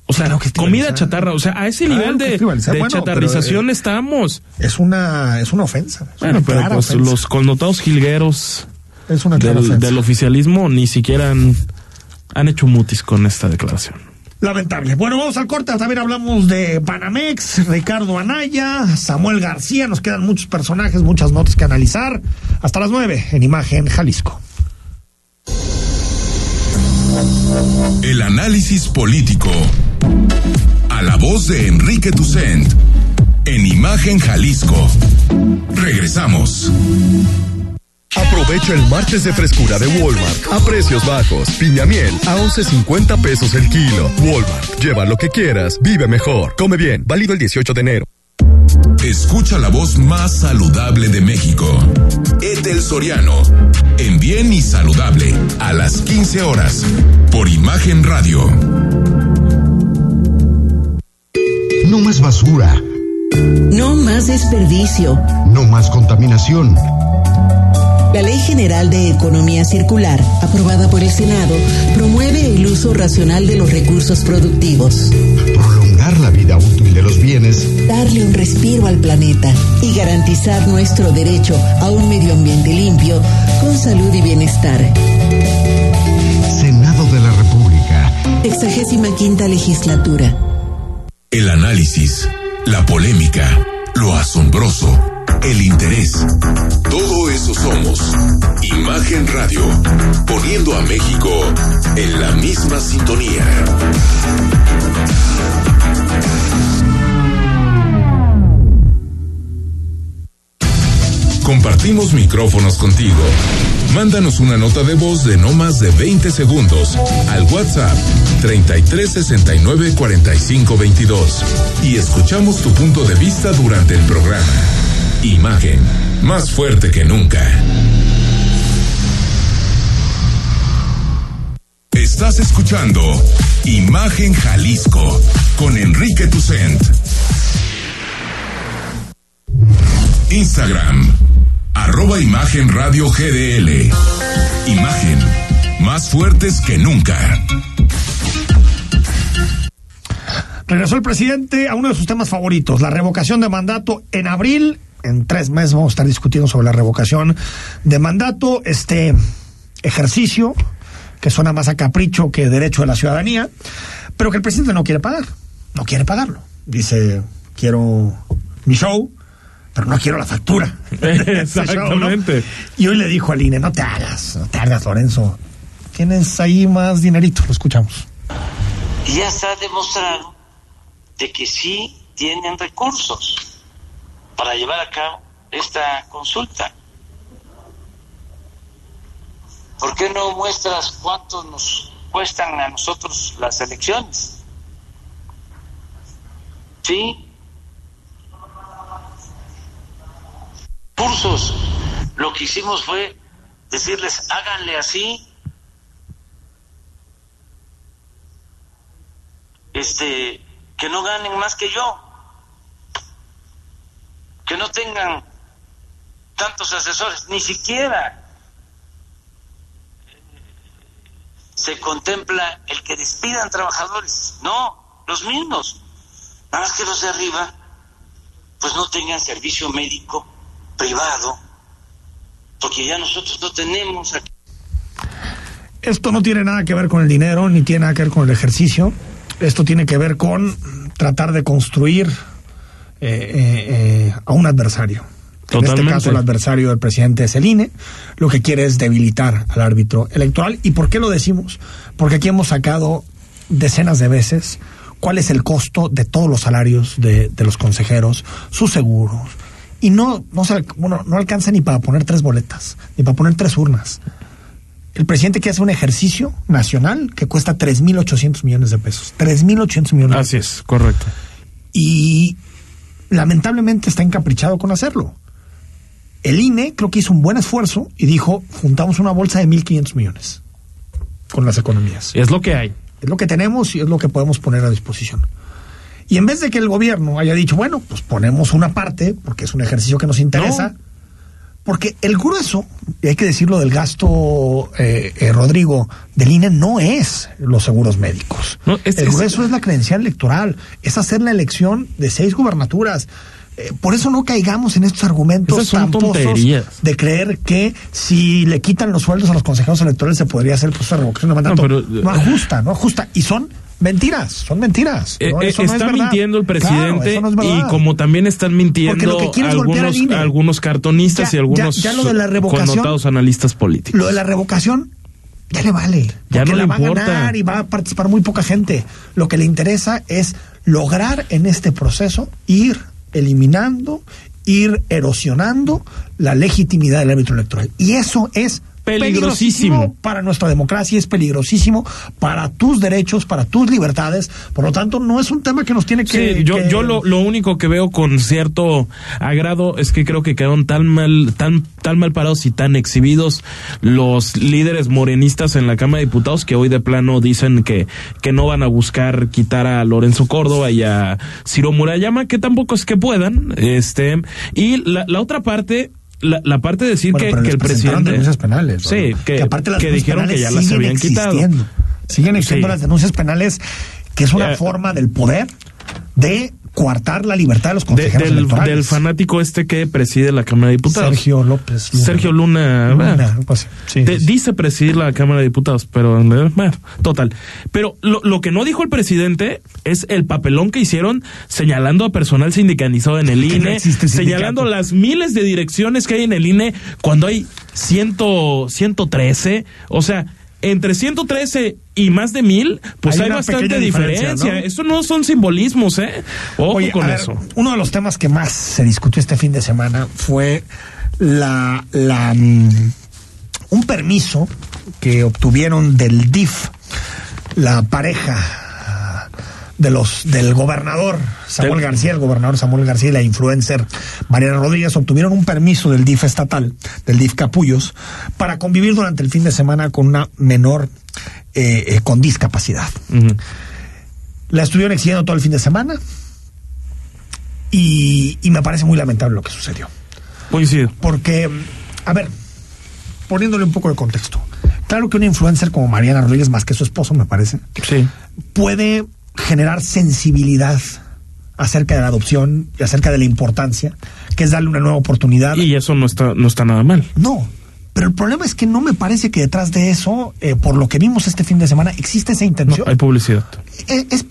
O sea, Claro que es comida chatarra, o sea, a ese Claro nivel de, de Bueno, chatarrización pero, eh, estamos. Es una, es una ofensa. Es Bueno, una pero pues los connotados jilgueros Es una del, del oficialismo ni siquiera han, han hecho mutis con esta declaración. Lamentable. Bueno, vamos al corte. También hablamos de Banamex, Ricardo Anaya, Samuel García. Nos quedan muchos personajes, muchas notas que analizar. Hasta las nueve en Imagen Jalisco. El análisis político. A la voz de Enrique Tucent. En Imagen Jalisco. Regresamos. Aprovecha el martes de frescura de Walmart a precios bajos. Piña miel a 11.50 pesos el kilo. Walmart, lleva lo que quieras, vive mejor. Come bien, válido el 18 de enero. Escucha la voz más saludable de México. Etel Soriano. En Bien y Saludable. A las 15 horas. Por Imagen Radio. No más basura. No más desperdicio. No más contaminación. La Ley General de Economía Circular, aprobada por el Senado, promueve el uso racional de los recursos productivos, Prolongar la vida útil de los bienes. darle un respiro al planeta y garantizar nuestro derecho a un medio ambiente limpio, con salud y bienestar. Senado de la República. Sexagésima quinta legislatura. El análisis, la polémica, lo asombroso, el interés. Todo eso somos. Imagen Radio. Poniendo a México en la misma sintonía. Compartimos micrófonos contigo. Mándanos una nota de voz de no más de 20 segundos al WhatsApp 33 69 45 22 y escuchamos tu punto de vista durante el programa. Imagen, más fuerte que nunca. Estás escuchando Imagen Jalisco con Enrique Tucent. Instagram, arroba Imagen Radio GDL. Imagen, más fuertes que nunca. Regresó el presidente a uno de sus temas favoritos, la revocación de mandato en abril. En tres meses vamos a estar discutiendo sobre la revocación de mandato, este ejercicio que suena más a capricho que derecho de la ciudadanía, pero que el presidente no quiere pagar, no quiere pagarlo. Dice, quiero mi show, pero no quiero la factura. Ese show, ¿no? Exactamente. Y hoy le dijo al INE, no te hagas, no te hagas, Lorenzo. Tienes ahí más dinerito, lo escuchamos. Y ya está demostrado de que sí tienen recursos para llevar a cabo esta consulta? ¿Por qué no muestras cuánto nos cuestan a nosotros las elecciones? ¿Sí? Cursos. Lo que hicimos fue decirles, háganle así. Este, que no ganen más que yo. Que no tengan tantos asesores, ni siquiera se contempla el que despidan trabajadores. No, los mismos. Nada más que los de arriba, pues no tengan servicio médico privado, porque ya nosotros no tenemos aquí. Esto no tiene nada que ver con el dinero, ni tiene nada que ver con el ejercicio. Esto tiene que ver con tratar de construir eh, eh, eh, a un adversario. En este caso, el adversario del presidente es el INE. Lo que quiere es debilitar al árbitro electoral. ¿Y por qué lo decimos? Porque aquí hemos sacado decenas de veces cuál es el costo de todos los salarios de, de los consejeros, sus seguros. Y no, no, se, bueno, no alcanza ni para poner tres boletas, ni para poner tres urnas. El presidente quiere hacer un ejercicio nacional que cuesta 3.800 millones de pesos. 3.800 millones de Así es, correcto. y lamentablemente está encaprichado con hacerlo. El INE creo que hizo un buen esfuerzo y dijo, juntamos una bolsa de 1.500 millones con las economías. Es lo que hay. Es lo que tenemos y es lo que podemos poner a disposición. Y en vez de que el gobierno haya dicho, bueno, pues ponemos una parte, porque es un ejercicio que nos interesa, porque el grueso, y hay que decirlo del gasto, eh, eh, Rodrigo, del INE no es los seguros médicos. es- el es- grueso es la credencial electoral, es hacer la elección de seis gubernaturas. Eh, por eso no caigamos en estos argumentos tramposos tonterías. de creer que si le quitan los sueldos a los consejeros electorales se podría hacer pues, una revocación de mandato. No, pero- no ajusta, no ajusta. Y son mentiras, son mentiras. Eh, No, eh, eso no es está mintiendo el presidente no y como también están mintiendo lo que algunos, al INE. algunos cartonistas Ya- y algunos ya- ya lo de la revocación- connotados analistas políticos. Lo de la revocación ya le vale. Ya no la le va importa. a ganar y va a participar muy poca gente. Lo que le interesa es lograr en este proceso ir eliminando, ir erosionando la legitimidad del árbitro electoral. Y eso es Peligrosísimo. para nuestra democracia, es peligrosísimo para tus derechos, para tus libertades. Por lo tanto, no es un tema que nos tiene que... Sí, yo, que- yo lo, lo único que veo con cierto agrado es que creo que quedaron tan mal, tan, tan mal parados y tan exhibidos los líderes morenistas en la Cámara de Diputados que hoy de plano dicen que, que no van a buscar quitar a Lorenzo Córdoba y a Ciro Murayama, que tampoco es que puedan. Este, y la, la otra parte, la, la parte de decir Bueno, que, que el presidente. denuncias penales. Sí, Rodrigo. que, aparte las que dijeron que ya las siguen habían quitado. Siguen existiendo Sí. las denuncias penales, que es una Eh, forma del poder de coartar la libertad de los De- consejeros del, electorales. del fanático este que preside la Cámara de Diputados. Sergio López. Luna. Sergio Luna, Luna, algo así. Sí, te- sí, sí. dice presidir la Cámara de Diputados, pero bueno, total. Pero lo, lo que no dijo el presidente es el papelón que hicieron señalando a personal sindicalizado en el no INE, el señalando las miles de direcciones que hay en el INE cuando hay ciento, 113, o sea, entre 113 y más de mil, pues Hay bastante diferencia. diferencia, ¿no? Eso no son simbolismos, ¿eh? Ojo Oye, con ver, eso. uno de los temas que más se discutió este fin de semana fue la, la mm, un permiso que obtuvieron del DIF la pareja de los del gobernador Samuel García, el gobernador Samuel García y la influencer Mariana Rodríguez obtuvieron un permiso del DIF estatal, del DIF Capullos, para convivir durante el fin de semana con una menor eh, eh, con discapacidad. La estuvieron exigiendo todo el fin de semana y, y me parece muy lamentable lo que sucedió. Coincido. Porque, a ver, poniéndole un poco de contexto. Claro que una influencer como Mariana Rodríguez, más que su esposo, me parece, Sí. puede generar sensibilidad acerca de la adopción y acerca de la importancia, que es darle una nueva oportunidad. Y eso no está, no está nada mal. No, pero el problema es que no me parece que detrás de eso, eh, por lo que vimos este fin de semana, existe esa No, intención. hay publicidad. Eh, es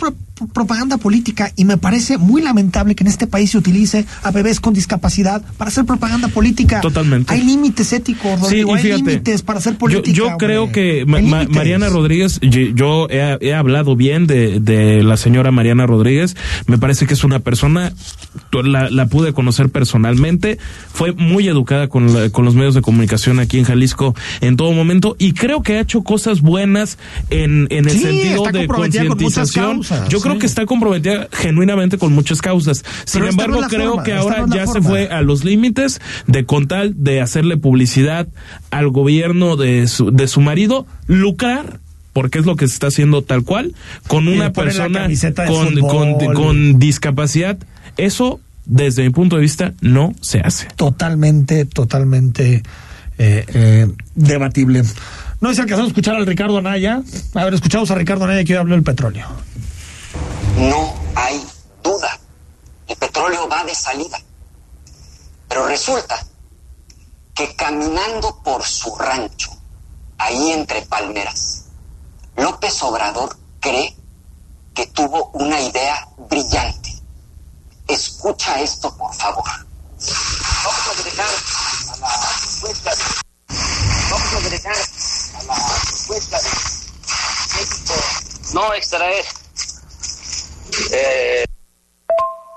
propaganda política y me parece muy lamentable que en este país se utilice a bebés con discapacidad para hacer propaganda política. Totalmente. Hay límites éticos, Rodrigo, hay límites para hacer política. Yo, yo creo que Mariana Rodríguez, yo, he, hablado bien de, de, la señora Mariana Rodríguez, me parece que es una persona, la, la pude conocer personalmente, fue muy educada con, con los medios de comunicación aquí en Jalisco en todo momento y creo que ha hecho cosas buenas en, en el sentido de concientización. Yo creo que está comprometida genuinamente con muchas causas. Sin embargo, creo que ahora ya se fue a los límites de con tal de hacerle publicidad al gobierno de su, de su marido, lucrar porque es lo que se está haciendo tal cual, con una persona con, con, con, discapacidad. Eso, desde mi punto de vista, no se hace. Totalmente, totalmente eh, eh, debatible. No sé si alcanzamos a escuchar al Ricardo Anaya. A ver, escuchamos a Ricardo Anaya que hoy habló del petróleo. No hay duda. El petróleo va de salida. Pero resulta que caminando por su rancho, ahí entre palmeras, López Obrador cree que tuvo una idea brillante. Escucha esto, por favor. Vamos a agregar a la propuesta de, vamos a agregar a la propuesta de México no extraer eh,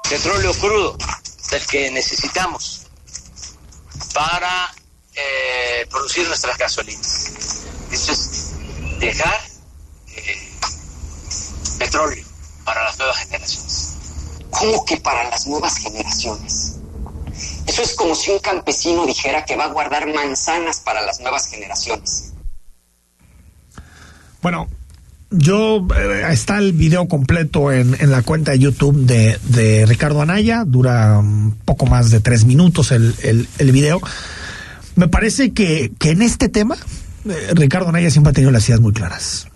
petróleo crudo del que necesitamos para eh, producir nuestras gasolinas. Eso es dejar eh, petróleo para las nuevas generaciones. ¿Cómo que para las nuevas generaciones? Eso es como si un campesino dijera que va a guardar manzanas para las nuevas generaciones. Bueno, yo eh, está el video completo en, en la cuenta de YouTube de, de, Ricardo Anaya, dura poco más de tres minutos el, el, el video. Me parece que, que en este tema, eh, Ricardo Anaya siempre ha tenido las ideas muy claras.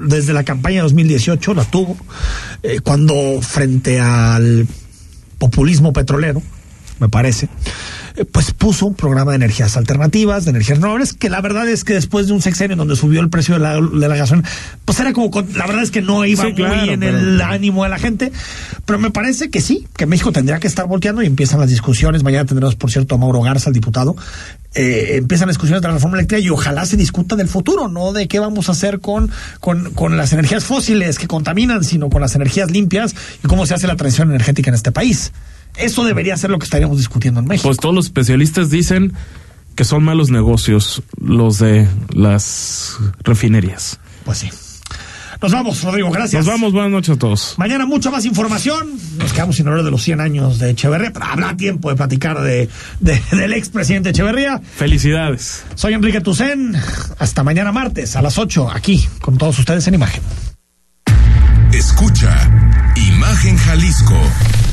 desde la campaña de 2018 la tuvo, eh, cuando frente al populismo petrolero, me parece, pues puso un programa de energías alternativas, de energías renovables, que la verdad es que después de un sexenio donde subió el precio de la, de la gasolina, pues era como, la verdad es que no iba muy en el ánimo de la gente, pero me parece que sí, que México tendría que estar volteando y empiezan las discusiones, mañana tendremos por cierto a Mauro Garza, el diputado, eh, empiezan las discusiones de la reforma eléctrica y ojalá se discuta del futuro, no de qué vamos a hacer con, con, con las energías fósiles que contaminan, sino con las energías limpias y cómo se hace la transición energética en este país. Eso debería ser lo que estaríamos discutiendo en México. Pues todos los especialistas dicen que son malos negocios los de las refinerías. Pues sí. Nos vamos, Rodrigo, gracias. Nos vamos, buenas noches a todos. Mañana mucha más información. Nos quedamos sin hablar de los 100 años de Echeverría, pero habrá tiempo de platicar de, de del expresidente Echeverría. Felicidades. Soy Enrique Tucen. Hasta mañana martes a las 8, aquí, con todos ustedes en Imagen. Escucha Imagen Jalisco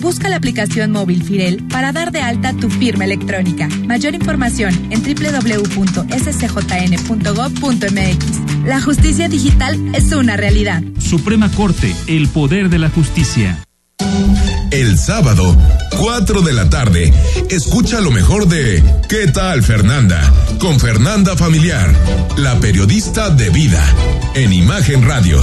Busca la aplicación móvil Firel para dar de alta tu firma electrónica. Mayor información en www.scjn.gov.mx. La justicia digital es una realidad. Suprema Corte, el poder de la justicia. El sábado, 4 de la tarde, escucha lo mejor de ¿Qué tal Fernanda? Con Fernanda Familiar, la periodista de vida, en Imagen Radio.